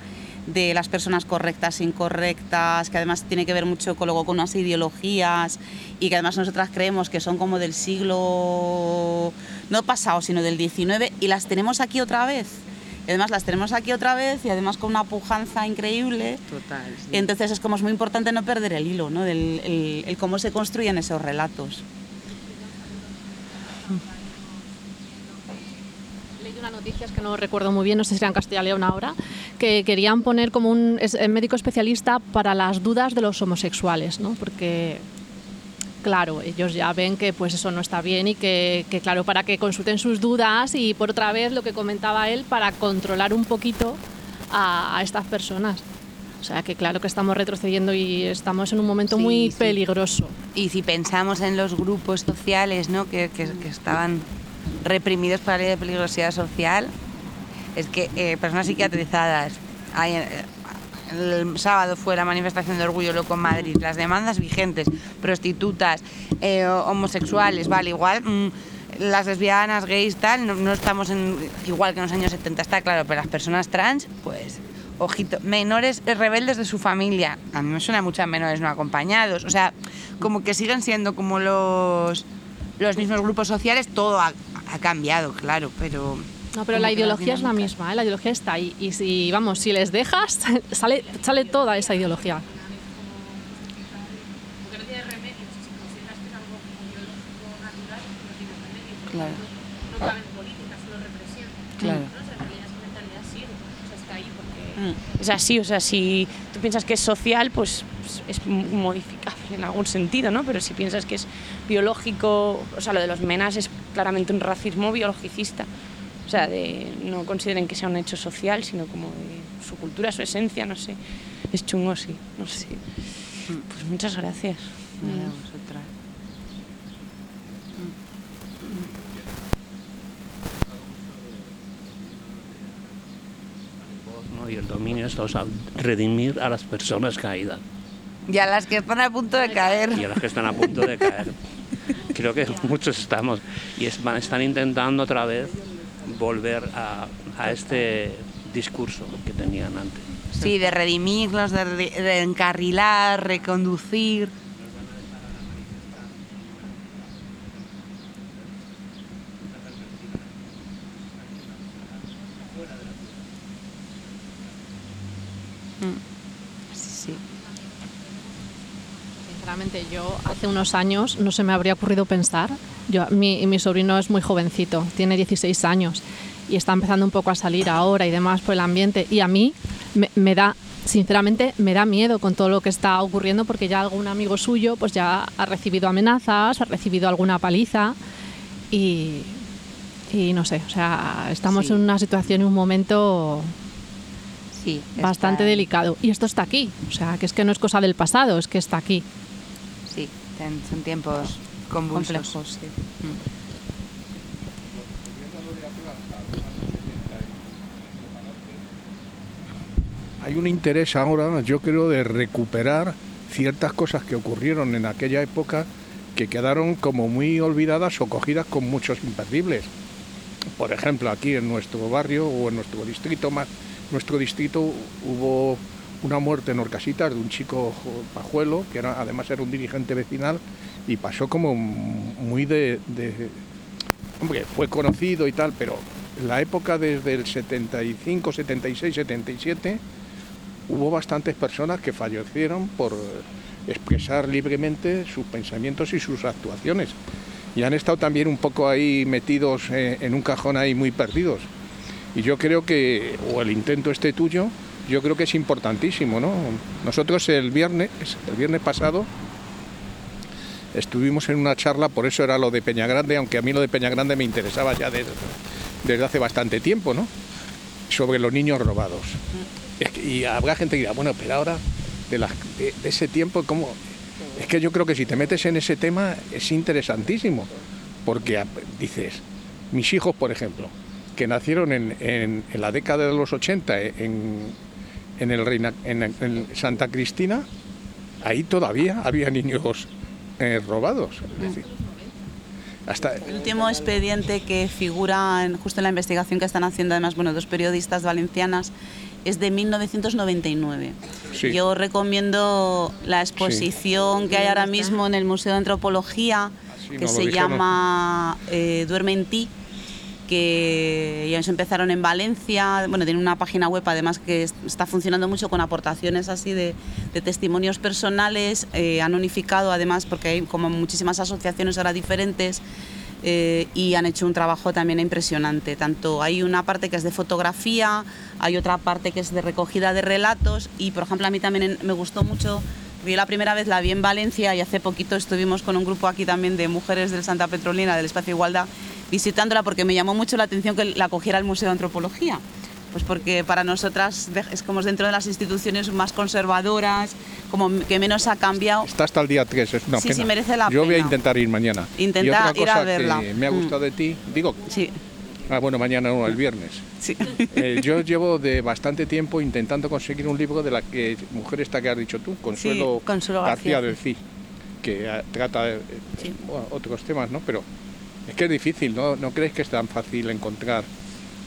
A: de las personas correctas e incorrectas, que además tiene que ver mucho con, luego, con unas ideologías y que además nosotras creemos que son como del siglo, no pasado, sino del 19 y las tenemos aquí otra vez. Y además las tenemos aquí otra vez y además con una pujanza increíble.
B: Total.
A: Entonces es como es muy importante no perder el hilo, ¿no? Del el cómo se construyen esos relatos.
C: Unas noticias que no recuerdo muy bien, no sé si era en Castilla León ahora, que querían poner como un médico especialista para las dudas de los homosexuales, ¿no? Porque claro, ellos ya ven que pues eso no está bien y que, claro, para que consulten sus dudas y por otra vez lo que comentaba él, para controlar un poquito a, estas personas. O sea que claro que estamos retrocediendo y estamos en un momento muy peligroso.
B: Y si pensamos en los grupos sociales ¿no? que, que, que estaban reprimidos por la ley de peligrosidad social. Es que eh, personas psiquiatrizadas, eh, el sábado fue la manifestación de Orgullo Loco en Madrid, las demandas vigentes, prostitutas, eh, homosexuales, vale, igual, mm, las lesbianas, gays, tal, no, estamos en, igual que en los años 70, está claro, pero las personas trans, pues, ojito, menores rebeldes de su familia, a mí me suena mucho a menores no acompañados, o sea, como que siguen siendo como los, los mismos grupos sociales, todo ha cambiado, claro, pero...
C: No, pero la ideología es la misma, ¿eh? la ideología está ahí. Y si, vamos, si les dejas, sale, sale toda esa ideología.
B: Claro.
G: No cabe en política, solo represión.
B: Claro.
G: ¿no? O sea, en realidad esa mentalidad sirve, o sea, está ahí porque... Mm. Es así, o sea, si tú piensas que es social, pues es modificable en algún sentido, ¿no? Pero si piensas que es biológico, o sea, lo de los menas es claramente un racismo biologicista. O sea, de, no consideren que sea un hecho social, sino como de su cultura, su esencia, no sé. Es chungo, sí, no sé. Pues muchas gracias.
B: Nada, vosotras.
E: y el dominio es redimir a las personas caídas.
B: Y a las que están a punto de caer.
E: Y a las que están a punto de caer. Creo que muchos estamos. Y están intentando otra vez volver a, a este discurso que tenían antes.
B: Sí, de redimirlos, de, de encarrilar, reconducir.
C: Yo hace unos años no se me habría ocurrido pensar. Yo, mi, mi sobrino es muy jovencito, tiene 16 años y está empezando un poco a salir ahora y demás por el ambiente. Y a mí me, da, sinceramente, me da miedo con todo lo que está ocurriendo porque ya algún amigo suyo pues ya ha recibido amenazas, ha recibido alguna paliza y, y no sé, o sea, estamos en una situación y un momento sí, bastante delicado. Y esto está aquí, o sea, que es que no es cosa del pasado, es que está aquí
B: sí, son tiempos complejos. Mm.
F: Hay un interés ahora, yo creo, de recuperar ciertas cosas que ocurrieron en aquella época que quedaron como muy olvidadas o cogidas con muchos imperdibles. Por ejemplo, aquí en nuestro barrio o en nuestro distrito más, nuestro distrito hubo una muerte en Orcasitas de un chico pajuelo, que era, además era un dirigente vecinal, y pasó como muy de, Hombre, fue conocido y tal, pero la época desde el 75, 76, 77, hubo bastantes personas que fallecieron por expresar libremente sus pensamientos y sus actuaciones. Y han estado también un poco ahí metidos eh, en un cajón ahí muy perdidos. Y yo creo que, o el intento este tuyo, yo creo que es importantísimo, ¿no? Nosotros el viernes, el viernes pasado, estuvimos en una charla, por eso era lo de Peña Grande, aunque a mí lo de Peña Grande me interesaba ya desde, hace bastante tiempo, ¿no? Sobre los niños robados. Y habrá gente que dirá, bueno, pero ahora de, de, ese tiempo, ¿cómo? Es que yo creo que si te metes en ese tema es interesantísimo, porque dices, mis hijos, por ejemplo, que nacieron en, en la década de los 80 en, en, el Reina, en, Santa Cristina, ahí todavía había niños eh, robados.
A: hasta el último expediente que figura justo en la investigación que están haciendo además bueno dos periodistas valencianas es de 1999. Yo recomiendo la exposición que hay ahora mismo en el Museo de Antropología que se llama eh, Duerme en ti que ellos empezaron en Valencia, bueno, tienen una página web además que está funcionando mucho con aportaciones así de, testimonios personales, eh, han unificado además porque hay como muchísimas asociaciones ahora diferentes eh, y han hecho un trabajo también impresionante. Tanto hay una parte que es de fotografía, hay otra parte que es de recogida de relatos y por ejemplo a mí también me gustó mucho yo la primera vez la vi en Valencia y hace poquito estuvimos con un grupo aquí también de mujeres del Santa Petrolina, del Espacio Igualdad, visitándola porque me llamó mucho la atención que la cogiera el Museo de Antropología. Pues porque para nosotras es como dentro de las instituciones más conservadoras, como que menos ha cambiado.
F: Está hasta el día 3, es una
A: sí, Sí, merece la
F: Yo voy a intentar ir mañana.
A: Intenta
F: ir
A: a verla.
F: Que me ha gustado de ti, digo,
A: sí.
F: Ah, bueno, mañana no, el viernes.
A: Sí.
F: Eh, yo llevo de bastante tiempo intentando conseguir un libro de la que mujer esta que has dicho tú, Consuelo, García, del CI, que ah, trata eh, otros temas, ¿no? Pero es que es difícil, ¿no? ¿No crees que es tan fácil encontrar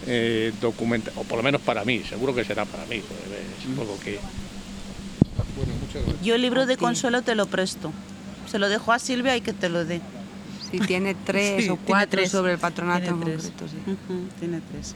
F: eh, documentos, o por lo menos para mí, seguro que será para mí, es algo que...
A: Yo el libro de Consuelo te lo presto, se lo dejo a Silvia y que te lo dé.
B: Sí, tiene tres o cuatro sobre el patronato en concreto. Sí.
A: tiene tres.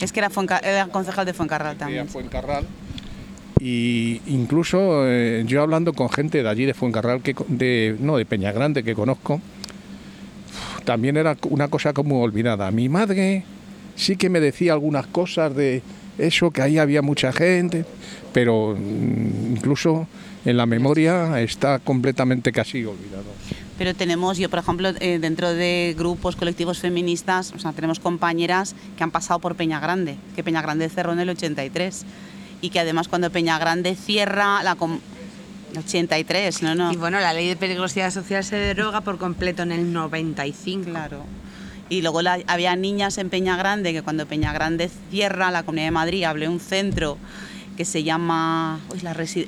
A: Es que era, era concejal de Fuencarral también.
F: Fuencarral. Y incluso eh, yo hablando con gente de allí de Fuencarral, que, de, no, de Peñagrande que conozco, también era una cosa como olvidada. Mi madre sí que me decía algunas cosas de eso, que ahí había mucha gente, pero mm, incluso en la memoria está completamente casi olvidado.
A: Pero tenemos, yo por ejemplo, eh, dentro de grupos, colectivos feministas, o sea, tenemos compañeras que han pasado por Peña Grande, que Peña Grande cerró en el 83 y que además cuando Peña Grande cierra la 83, no, no.
B: Y bueno, la ley de peligrosidad social se deroga por completo en el 95.
A: Claro. Y luego había niñas en Peña Grande que cuando Peña Grande cierra la Comunidad de Madrid, abre un centro que se llama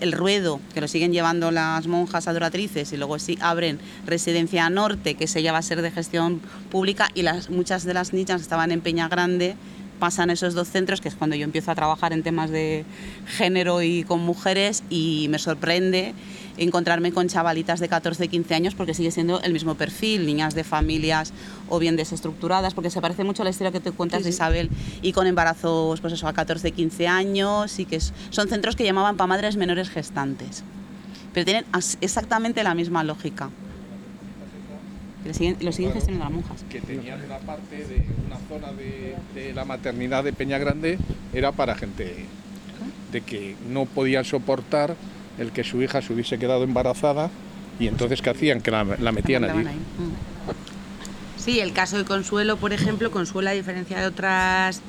A: El Ruedo, que lo siguen llevando las monjas adoratrices y luego sí abren Residencia Norte, que se va a ser de gestión pública y las, muchas de las niñas estaban en Peña Grande pasan esos dos centros, que es cuando yo empiezo a trabajar en temas de género y con mujeres y me sorprende encontrarme con chavalitas de 14, 15 años porque sigue siendo el mismo perfil, niñas de familias o bien desestructuradas, porque se parece mucho a la historia que te cuentas de Isabel y con embarazos pues eso, a 14, 15 años y que son centros que llamaban para madres menores gestantes, pero tienen exactamente la misma lógica. Lo siguen, lo siguen gestionando las monjas.
F: Que tenían una parte de una zona de, de la maternidad de Peña Grande, era para gente de que no podían soportar el que su hija se hubiese quedado embarazada y entonces ¿qué hacían? Que la, metían allí. Mm.
B: Sí, el caso de Consuelo, por ejemplo, Consuelo a diferencia de otras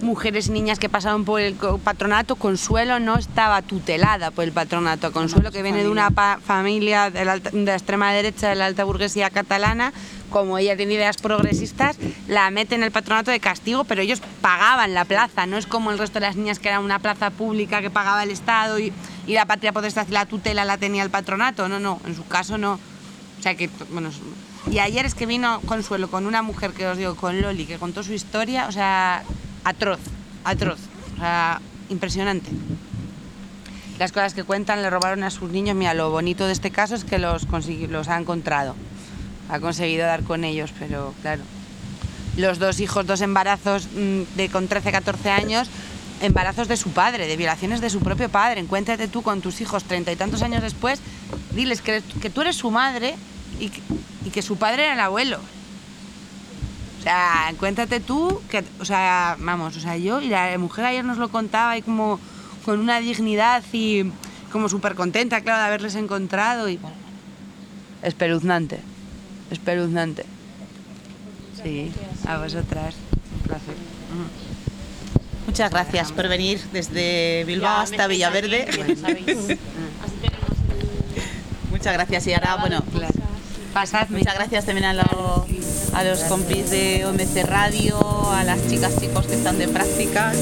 B: mujeres y niñas que pasaron por el patronato, Consuelo no estaba tutelada por el patronato. Consuelo, que viene de una familia de la, de la, extrema derecha de la alta burguesía catalana, como ella tiene ideas progresistas, la mete en el patronato de castigo, pero ellos pagaban la plaza, no es como el resto de las niñas que era una plaza pública que pagaba el Estado y, la patria potestad y la tutela la tenía el patronato, no, no, en su caso no. O sea que, bueno, y ayer es que vino Consuelo con una mujer que os digo, con Loli, que contó su historia, o sea, atroz, atroz, o sea, impresionante. Las cosas que cuentan, le robaron a sus niños, mira, lo bonito de este caso es que los, los ha encontrado ha conseguido dar con ellos, pero claro. Los dos hijos, dos embarazos mm, de con 13, 14 años, embarazos de su padre, de violaciones de su propio padre. Encuéntrate tú con tus hijos treinta y tantos años después, diles que, que tú eres su madre y que, y que, su padre era el abuelo. Sea, encuéntrate tú que, o sea, vamos, o sea, yo y la mujer ayer nos lo contaba y como con una dignidad y como súper contenta, claro, de haberles encontrado y espeluznante espeluznante. Sí, a vosotras. Un placer.
A: Muchas gracias por venir desde Bilbao hasta Villaverde. Muchas gracias y ahora, bueno, Muchas gracias también a, a los compis de OMC Radio, a las chicas chicos que están de prácticas.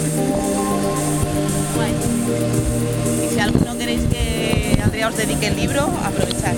A: Y si alguno queréis que Andrea os dedique el libro, aprovechad.